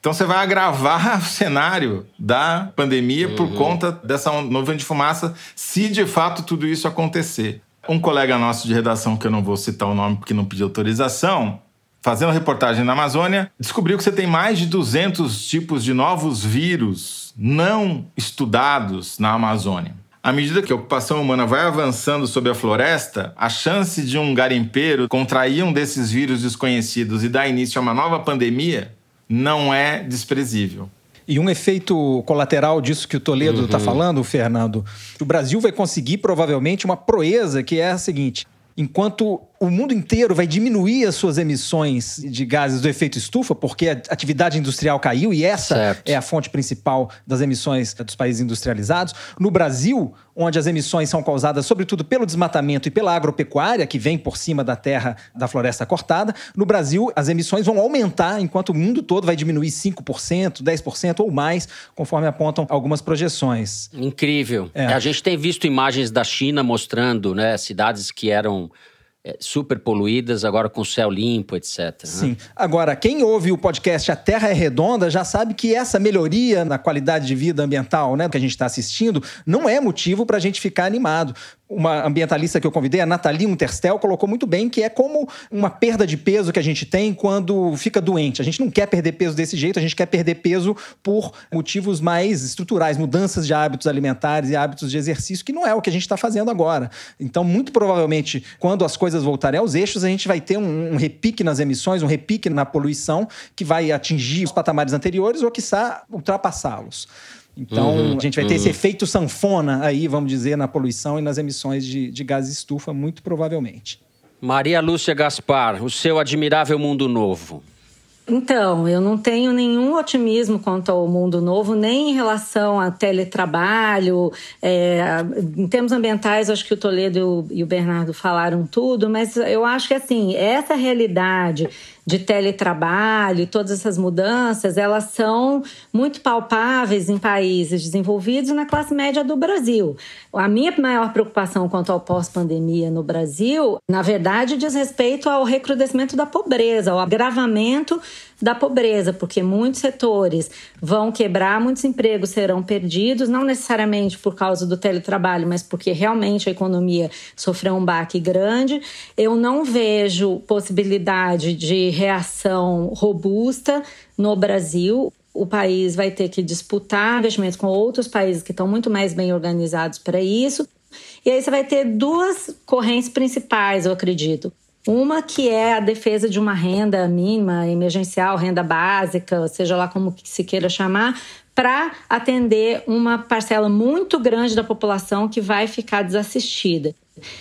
Então você vai agravar o cenário da pandemia uhum. por conta dessa nuvem de fumaça, se de fato tudo isso acontecer. Um colega nosso de redação, que eu não vou citar o nome porque não pediu autorização, fazendo reportagem na Amazônia, descobriu que você tem mais de 200 tipos de novos vírus não estudados na Amazônia. À medida que a ocupação humana vai avançando sobre a floresta, a chance de um garimpeiro contrair um desses vírus desconhecidos e dar início a uma nova pandemia não é desprezível. E um efeito colateral disso que o Toledo está uhum. falando, Fernando, o Brasil vai conseguir provavelmente uma proeza que é a seguinte: enquanto o mundo inteiro vai diminuir as suas emissões de gases do efeito estufa, porque a atividade industrial caiu e essa certo. é a fonte principal das emissões dos países industrializados. No Brasil, onde as emissões são causadas sobretudo pelo desmatamento e pela agropecuária, que vem por cima da terra da floresta cortada, no Brasil as emissões vão aumentar enquanto o mundo todo vai diminuir 5%, 10% ou mais, conforme apontam algumas projeções. Incrível. É. A gente tem visto imagens da China mostrando né, cidades que eram super poluídas, agora com céu limpo, etc. Né? Sim. Né? Agora, quem ouve o podcast A Terra é Redonda já sabe que essa melhoria na qualidade de vida ambiental né, que a gente está assistindo não é motivo para a gente ficar animado uma ambientalista que eu convidei, a Nathalie Unterstel, colocou muito bem que é como uma perda de peso que a gente tem quando fica doente. A gente não quer perder peso desse jeito, a gente quer perder peso por motivos mais estruturais, mudanças de hábitos alimentares e hábitos de exercício, que não é o que a gente está fazendo agora. Então, muito provavelmente, quando as coisas voltarem aos eixos, a gente vai ter um, um repique nas emissões, um repique na poluição, que vai atingir os patamares anteriores ou, quiçá, ultrapassá-los. Então, uhum, a gente vai ter uhum. esse efeito sanfona aí, vamos dizer, na poluição e nas emissões de, de gases estufa, muito provavelmente. Maria Lúcia Gaspar, o seu admirável mundo novo. Então, eu não tenho nenhum otimismo quanto ao mundo novo, nem em relação a teletrabalho. É, em termos ambientais, acho que o Toledo e o Bernardo falaram tudo, mas eu acho que assim, essa realidade de teletrabalho todas essas mudanças, elas são muito palpáveis em países desenvolvidos e na classe média do Brasil. A minha maior preocupação quanto ao pós-pandemia no Brasil, na verdade, diz respeito ao recrudescimento da pobreza, ao agravamento da pobreza, porque muitos setores vão quebrar, muitos empregos serão perdidos, não necessariamente por causa do teletrabalho, mas porque realmente a economia sofreu um baque grande. Eu não vejo possibilidade de reação robusta no Brasil o país vai ter que disputar investimentos com outros países que estão muito mais bem organizados para isso. E aí você vai ter duas correntes principais, eu acredito. Uma que é a defesa de uma renda mínima, emergencial, renda básica, seja lá como se queira chamar, para atender uma parcela muito grande da população que vai ficar desassistida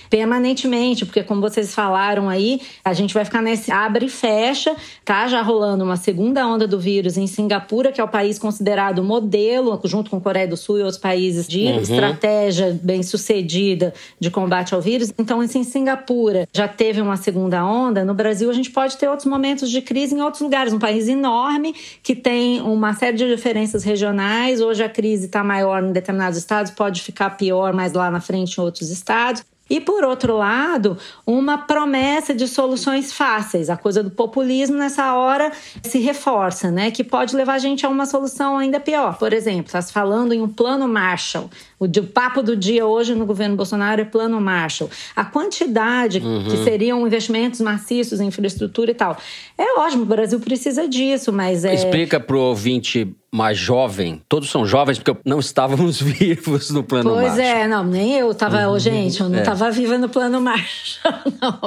permanentemente, porque como vocês falaram aí, a gente vai ficar nesse abre e fecha, tá já rolando uma segunda onda do vírus em Singapura, que é o país considerado modelo, junto com Coreia do Sul e outros países de uhum. estratégia bem sucedida de combate ao vírus. Então, assim, em Singapura já teve uma segunda onda, no Brasil a gente pode ter outros momentos de crise em outros lugares, um país enorme que tem uma série de diferenças regionais, hoje a crise está maior em determinados estados, pode ficar pior mais lá na frente em outros estados. E, por outro lado, uma promessa de soluções fáceis. A coisa do populismo nessa hora se reforça, né? Que pode levar a gente a uma solução ainda pior. Por exemplo, está se falando em um plano Marshall O, o papo do dia hoje no governo Bolsonaro é plano Marshall. A quantidade uhum. que seriam investimentos maciços em infraestrutura e tal. É ótimo, o Brasil precisa disso, mas é. Explica para o ouvinte mais jovem, todos são jovens porque não estávamos vivos no plano pois Marshall. Pois é, não, nem eu estava, uhum. gente, eu não estava é. viva no plano Marshall, não.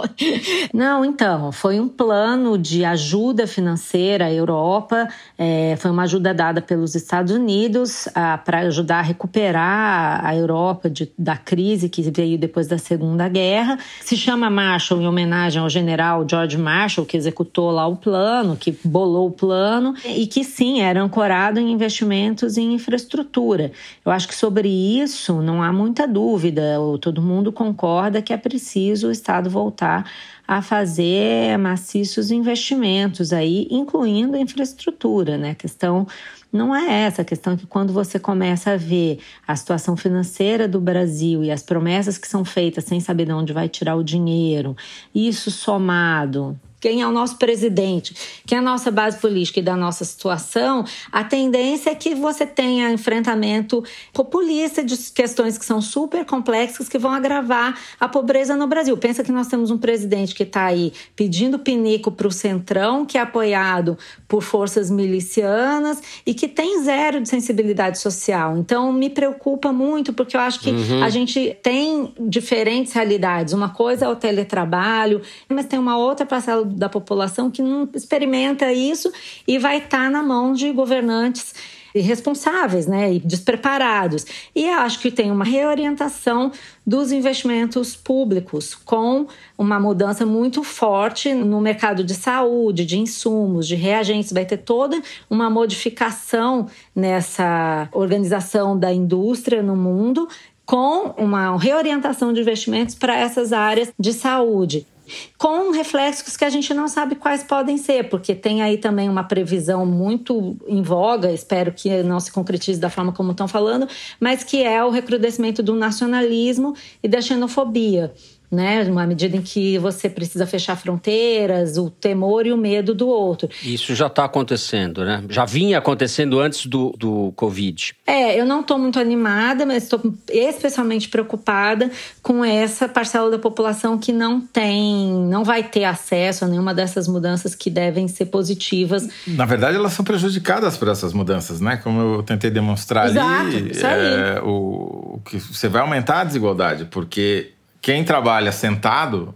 Não, então, foi um plano de ajuda financeira à Europa, é, foi uma ajuda dada pelos Estados Unidos para ajudar a recuperar a Europa de, da crise que veio depois da Segunda Guerra. Se chama Marshall em homenagem ao general George Marshall, que executou lá o plano, que bolou o plano, e que sim, era ancorado em investimentos em infraestrutura. Eu acho que sobre isso não há muita dúvida, todo mundo concorda que é preciso o Estado voltar a fazer maciços investimentos aí, incluindo infraestrutura, né? A questão não é essa, a questão que quando você começa a ver a situação financeira do Brasil e as promessas que são feitas sem saber de onde vai tirar o dinheiro, isso somado quem é o nosso presidente, quem é a nossa base política e da nossa situação, a tendência é que você tenha enfrentamento populista de questões que são super complexas que vão agravar a pobreza no Brasil. Pensa que nós temos um presidente que está aí pedindo pinico para o centrão, que é apoiado por forças milicianas e que tem zero de sensibilidade social. Então me preocupa muito porque eu acho que uhum. a gente tem diferentes realidades. Uma coisa é o teletrabalho, mas tem uma outra parcela da população que não experimenta isso e vai estar tá na mão de governantes irresponsáveis, né, e despreparados. E acho que tem uma reorientação dos investimentos públicos com uma mudança muito forte no mercado de saúde, de insumos, de reagentes, vai ter toda uma modificação nessa organização da indústria no mundo com uma reorientação de investimentos para essas áreas de saúde com reflexos que a gente não sabe quais podem ser, porque tem aí também uma previsão muito em voga, espero que não se concretize da forma como estão falando, mas que é o recrudescimento do nacionalismo e da xenofobia né? Uma medida em que você precisa fechar fronteiras, o temor e o medo do outro. Isso já está acontecendo, né? Já vinha acontecendo antes do, do Covid. É, eu não estou muito animada, mas estou especialmente preocupada com essa parcela da população que não tem, não vai ter acesso a nenhuma dessas mudanças que devem ser positivas. Na verdade, elas são prejudicadas por essas mudanças, né? Como eu tentei demonstrar Exato, ali, isso aí. É, o, o que você vai aumentar a desigualdade, porque quem trabalha sentado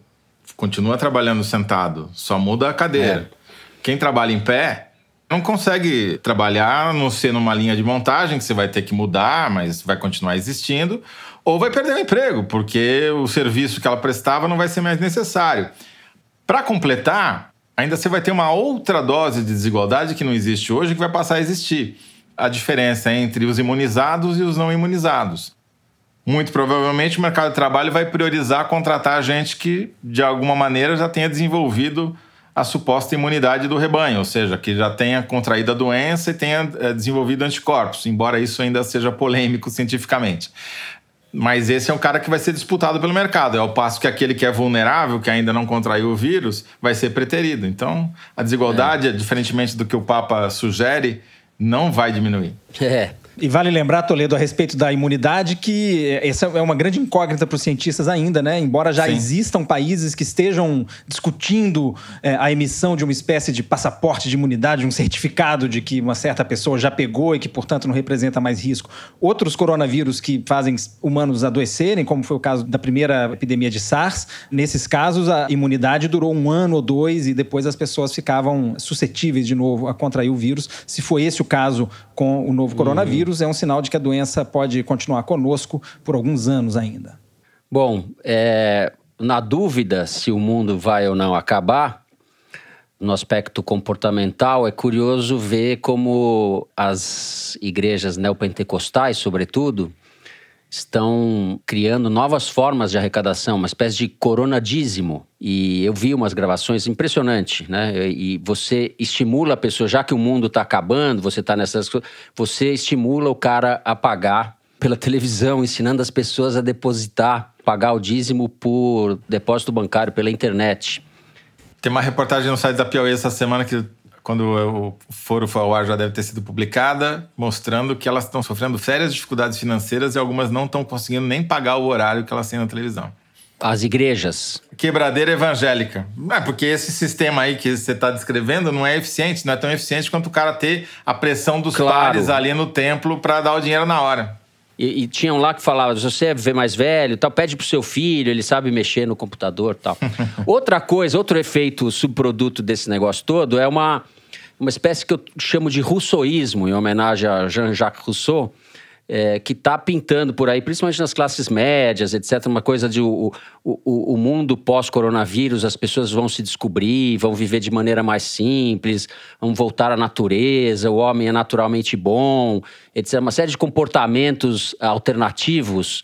continua trabalhando sentado, só muda a cadeira. É. Quem trabalha em pé não consegue trabalhar, não ser numa linha de montagem que você vai ter que mudar, mas vai continuar existindo, ou vai perder o emprego, porque o serviço que ela prestava não vai ser mais necessário. Para completar, ainda você vai ter uma outra dose de desigualdade que não existe hoje que vai passar a existir. A diferença entre os imunizados e os não imunizados muito provavelmente o mercado de trabalho vai priorizar contratar gente que, de alguma maneira, já tenha desenvolvido a suposta imunidade do rebanho, ou seja, que já tenha contraído a doença e tenha é, desenvolvido anticorpos, embora isso ainda seja polêmico cientificamente. Mas esse é um cara que vai ser disputado pelo mercado, é ao passo que aquele que é vulnerável, que ainda não contraiu o vírus, vai ser preterido. Então, a desigualdade, é. diferentemente do que o Papa sugere, não vai diminuir. É. E vale lembrar, Toledo, a respeito da imunidade, que essa é uma grande incógnita para os cientistas ainda, né? Embora já Sim. existam países que estejam discutindo é, a emissão de uma espécie de passaporte de imunidade, um certificado de que uma certa pessoa já pegou e que, portanto, não representa mais risco. Outros coronavírus que fazem humanos adoecerem, como foi o caso da primeira epidemia de SARS, nesses casos a imunidade durou um ano ou dois e depois as pessoas ficavam suscetíveis de novo a contrair o vírus. Se foi esse o caso com o novo coronavírus, vírus é um sinal de que a doença pode continuar conosco por alguns anos ainda. Bom, é, na dúvida se o mundo vai ou não acabar, no aspecto comportamental, é curioso ver como as igrejas neopentecostais, sobretudo, estão criando novas formas de arrecadação, uma espécie de coronadízimo. E eu vi umas gravações impressionantes, né? E você estimula a pessoa, já que o mundo está acabando, você está nessas coisas, você estimula o cara a pagar pela televisão, ensinando as pessoas a depositar, pagar o dízimo por depósito bancário pela internet. Tem uma reportagem no site da Piauí essa semana que quando o foro foi ao ar já deve ter sido publicada, mostrando que elas estão sofrendo sérias dificuldades financeiras e algumas não estão conseguindo nem pagar o horário que elas têm na televisão. As igrejas. Quebradeira evangélica. É, porque esse sistema aí que você está descrevendo não é eficiente, não é tão eficiente quanto o cara ter a pressão dos Claro. pares ali no templo para dar o dinheiro na hora. E, e tinham lá que falavam, se você é mais velho, tal, pede pro seu filho, ele sabe mexer no computador tal. Outra coisa, outro efeito subproduto desse negócio todo é uma, uma espécie que eu chamo de rousseauísmo, em homenagem a Jean-Jacques Rousseau, é, que está pintando por aí, principalmente nas classes médias, etc., uma coisa de o, o, o- o mundo pós-coronavírus, as pessoas vão se descobrir, vão viver de maneira mais simples, vão voltar à natureza, o homem é naturalmente bom, etc. Uma série de comportamentos alternativos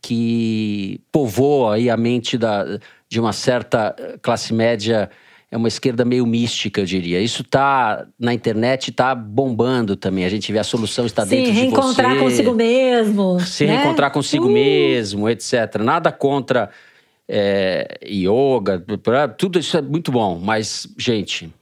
que povoa aí a mente da, de uma certa eh, classe média é uma esquerda meio mística, eu diria. Isso tá na internet, tá bombando também. A gente vê a solução está dentro de você. reencontrar consigo mesmo. Se né? reencontrar consigo Uh, mesmo, etc. Nada contra é, yoga, tudo isso é muito bom. Mas, gente,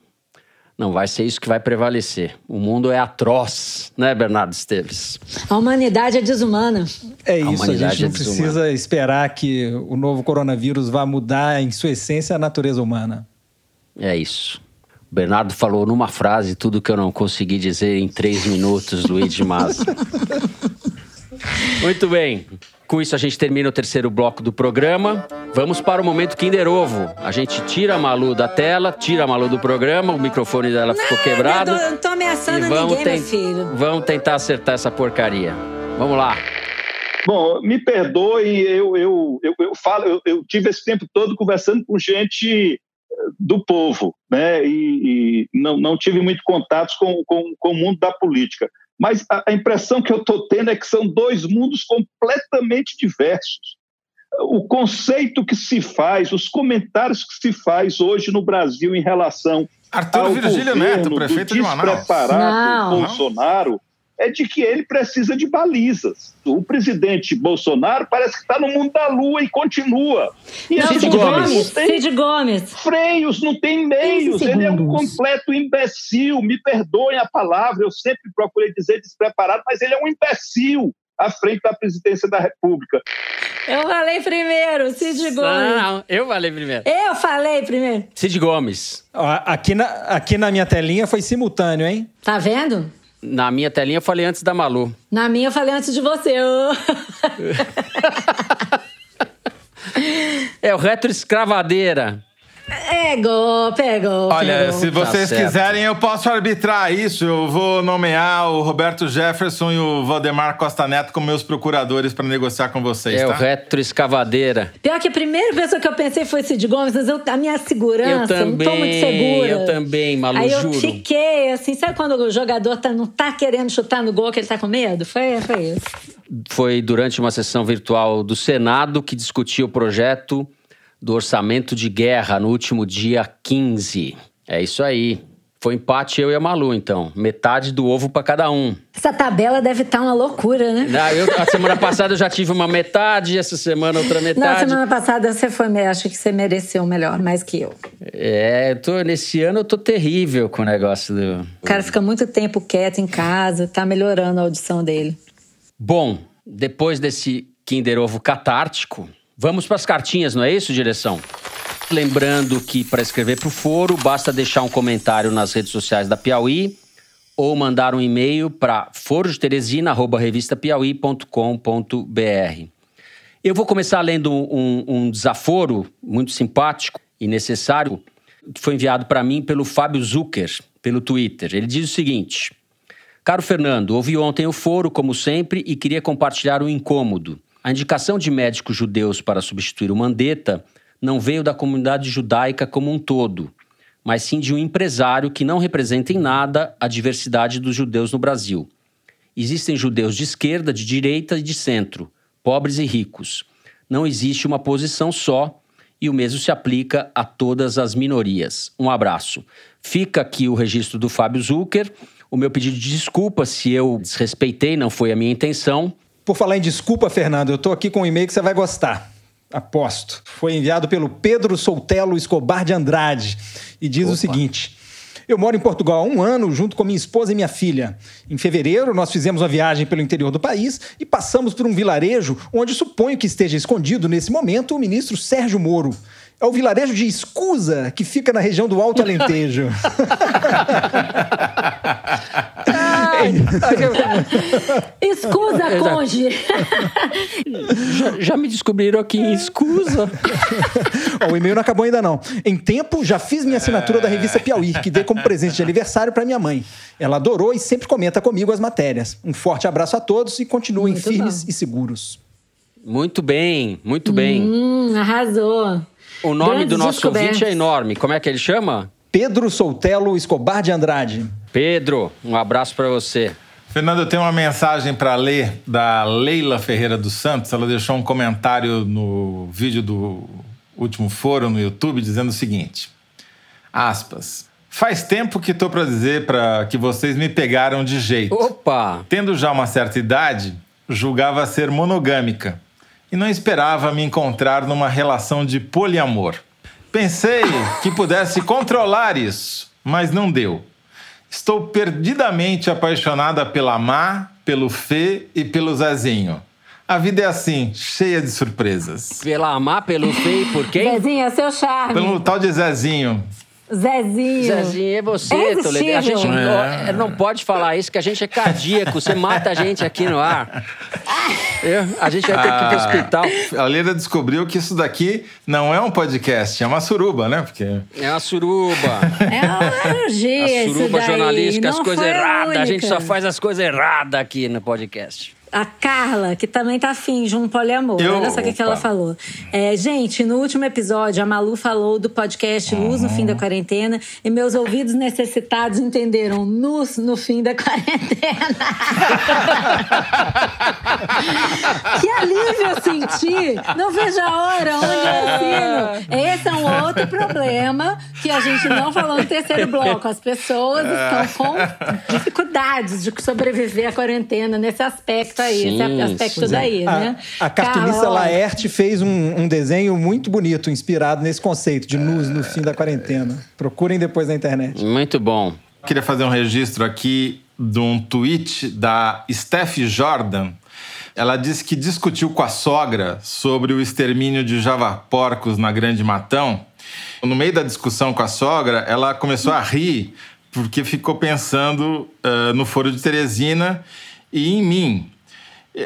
não vai ser isso que vai prevalecer. O mundo é atroz, né, Bernardo Esteves? A humanidade é desumana. É isso, a, humanidade gente é não desumana. precisa esperar que o novo coronavírus vá mudar em sua essência a natureza humana. É isso. O Bernardo falou numa frase tudo que eu não consegui dizer em três minutos, Luiz de Maza. Muito bem. Com isso, a gente termina o terceiro bloco do programa. Vamos para o momento Kinder Ovo. A gente tira a Malu da tela, tira a Malu do programa, o microfone dela ficou quebrado. Eu não tô ameaçando e vamos, ninguém, meu filho. vamos tentar acertar essa porcaria. Vamos lá. Bom, me perdoe, eu, eu, eu, eu falo, eu, eu tive esse tempo todo conversando com gente do povo, né? E, e não, não tive muito contatos com, com, com o mundo da política. Mas a, a impressão que eu estou tendo é que são dois mundos completamente diversos. O conceito que se faz, os comentários que se faz hoje no Brasil em relação Arthur ao Virgílio governo Neto, do prefeito de Manaus. despreparado Não. Bolsonaro é de que ele precisa de balizas. O presidente Bolsonaro parece que está no mundo da lua e continua. E Não, Cid Gomes. Não tem Cid Gomes. freios, não tem meios. 15 Ele é um completo imbecil. Me perdoem a palavra, eu sempre procurei dizer despreparado, mas ele é um imbecil à frente da presidência da República. Eu falei primeiro, Cid Gomes. Não, eu falei primeiro. Eu falei primeiro. Cid Gomes. Aqui na, aqui na minha telinha foi simultâneo, hein? Tá vendo? Na minha telinha eu falei antes da Malu. Na minha eu falei antes de você. É o retroescravadeira. Pegou, pegou. Olha, pegou. se vocês certo. quiserem, eu posso arbitrar isso. Eu vou nomear o Roberto Jefferson e o Valdemar Costa Neto como meus procuradores para negociar com vocês, É o tá? retroescavadeira. Pior que a primeira pessoa que eu pensei foi Cid Gomes, mas eu, a minha segurança, eu não tô muito também, segura. eu também, Malu, Aí eu juro. fiquei assim, sabe quando o jogador tá, não tá querendo chutar no gol, que ele tá com medo? Foi, foi isso. Foi durante uma sessão virtual do Senado que discutia o projeto do orçamento de guerra no último dia 15. É isso aí. Foi empate eu e a Malu, então. Metade do ovo para cada um. Essa tabela deve estar uma loucura, né? Ah, eu- a semana passada eu já tive uma metade, essa semana outra Não, metade. semana passada você foi, acho que você mereceu melhor, mais que eu. É, eu tô, nesse ano eu tô terrível com o negócio do. O cara fica muito tempo quieto em casa, tá melhorando a audição dele. Bom, depois desse Kinder Ovo catártico, vamos para as cartinhas, não é isso, direção? Lembrando que para escrever para o foro, basta deixar um comentário nas redes sociais da Piauí ou mandar um e-mail para forodeteresina.revistapiauí.com.br. Eu vou começar lendo um, um desaforo muito simpático e necessário que foi enviado para mim pelo Fábio Zucker, pelo Twitter. Ele diz o seguinte: Caro Fernando, ouvi ontem o foro, como sempre, e queria compartilhar um incômodo. A indicação de médicos judeus para substituir o Mandetta não veio da comunidade judaica como um todo, mas sim de um empresário que não representa em nada a diversidade dos judeus no Brasil. Existem judeus de esquerda, de direita e de centro, pobres e ricos. Não existe uma posição só e o mesmo se aplica a todas as minorias. Um abraço. Fica aqui o registro do Fábio Zucker. O meu pedido de desculpa se eu desrespeitei, não foi a minha intenção. Por falar em desculpa, Fernando, eu tô aqui com um e-mail que você vai gostar. Aposto. Foi enviado pelo Pedro Soutelo Escobar de Andrade e diz o seguinte: Eu moro em Portugal há um ano, junto com minha esposa e minha filha. Em fevereiro, nós fizemos uma viagem pelo interior do país e passamos por um vilarejo onde suponho que esteja escondido nesse momento o ministro Sérgio Moro. É o vilarejo de Escusa, que fica na região do Alto Alentejo. Escusa, conge! já, já, me descobriram aqui em Escusa. o e-mail não acabou ainda não. Em tempo, já fiz minha assinatura da revista Piauí, que dei como presente de aniversário para minha mãe. Ela adorou e sempre comenta comigo as matérias. Um forte abraço a todos e continuem muito firmes bom. e seguros. Muito bem, muito bem. Hum, arrasou. O nome Grandes do nosso ouvinte é enorme. Como é que ele chama? Pedro Soutelo Escobar de Andrade. Pedro, um abraço para você. Fernando, eu tenho uma mensagem para ler da Leila Ferreira dos Santos. Ela deixou um comentário no vídeo do último fórum no YouTube dizendo o seguinte: aspas. Faz tempo que estou para dizer para que vocês me pegaram de jeito. Opa! Tendo já uma certa idade, julgava ser monogâmica e não esperava me encontrar numa relação de poliamor. Pensei que pudesse controlar isso, mas não deu. Estou perdidamente apaixonada pela Má, pelo Fê e pelo Zezinho. A vida é assim, cheia de surpresas. Pela Má, pelo Fê e por quem? Zezinho, é seu charme. Pelo tal de Zezinho. Zezinho. Zezinho, é você, é Toledo. A gente é. não pode falar isso, que a gente é cardíaco. Você mata a gente aqui no ar. Eu, a gente vai ter que ir pro ah, hospital. A Leda descobriu que isso daqui não é um podcast, é uma suruba, né? Porque... É uma suruba. É uma energia, A suruba jornalística, as coisas erradas. A gente só faz as coisas erradas aqui no podcast a Carla, que também tá afim de um poliamor. Eu, Olha só o que, que ela falou. É, gente, no último episódio, a Malu falou do podcast Luz uhum. no fim da quarentena e meus ouvidos necessitados entenderam Luz no fim da quarentena. que alívio eu senti! Não vejo a hora onde eu assino. Esse é um outro problema que a gente não falou no terceiro bloco. As pessoas estão com dificuldades de sobreviver à quarentena nesse aspecto aí, sim, esse aspecto daí, a, né? A cartunista Carla, Laerte fez um, um, desenho muito bonito, inspirado nesse conceito de luz no fim da quarentena. Procurem depois na internet. Muito bom. Queria fazer um registro aqui de um tweet da Steph Jordan. Ela disse que discutiu com a sogra sobre o extermínio de javaporcos na Grande Matão. No meio da discussão com a sogra, ela começou a rir porque ficou pensando uh, no Foro de Teresina e em mim.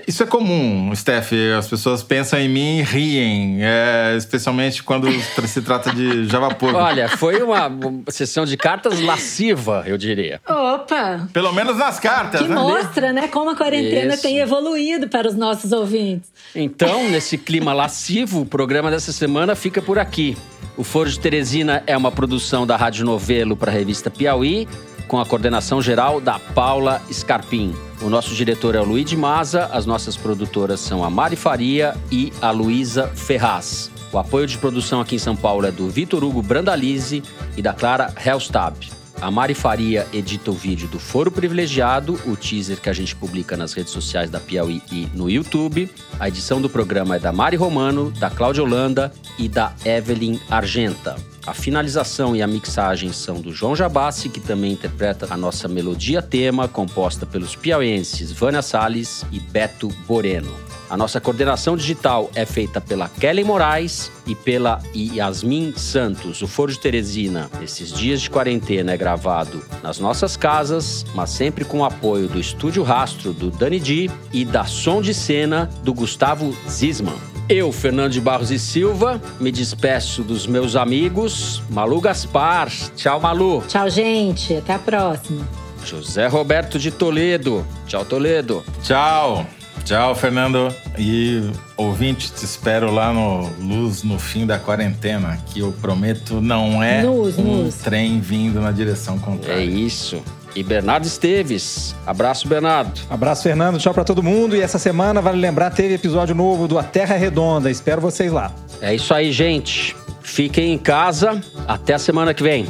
Isso é comum, Steph. As pessoas pensam em mim e riem, é, especialmente quando se trata de Javapur. Olha, foi uma sessão de cartas lasciva, eu diria. Opa! Pelo menos nas cartas, que né? mostra, né, como a quarentena Isso. tem evoluído para os nossos ouvintes. Então, nesse clima lascivo, o programa dessa semana fica por aqui. O Foro de Teresina é uma produção da Rádio Novelo para a revista Piauí com a coordenação geral da Paula Scarpim. O nosso diretor é o Luiz Maza, as nossas produtoras são a Mari Faria e a Luísa Ferraz. O apoio de produção aqui em São Paulo é do Vitor Hugo Brandalize e da Clara Helstab. A Mari Faria edita o vídeo do Foro Privilegiado, o teaser que a gente publica nas redes sociais da Piauí e no YouTube. A edição do programa é da Mari Romano, da Cláudia Holanda e da Evelyn Argenta. A finalização e a mixagem são do João Jabassi, que também interpreta a nossa melodia tema, composta pelos piauenses Vânia Salles e Beto Boreno. A nossa coordenação digital é feita pela Kelly Moraes e pela Yasmin Santos. O Foro de Teresina, nesses dias de quarentena, é gravado nas nossas casas, mas sempre com o apoio do Estúdio Rastro do Dani Di e da Som de Cena do Gustavo Zisman. Eu, Fernando de Barros e Silva, me despeço dos meus amigos. Malu Gaspar. Tchau, Malu. Tchau, gente. Até a próxima. José Roberto de Toledo. Tchau, Toledo. Tchau. Tchau, Fernando. E ouvinte, te espero lá no Luz no fim da quarentena, que eu prometo não é luz, um luz. trem vindo na direção contrária. É isso e Bernardo Esteves. Abraço, Bernardo. Abraço, Fernando. Tchau para todo mundo. E essa semana, vale lembrar, teve episódio novo do A Terra Redonda. Espero vocês lá. É isso aí, gente. Fiquem em casa. Até a semana que vem.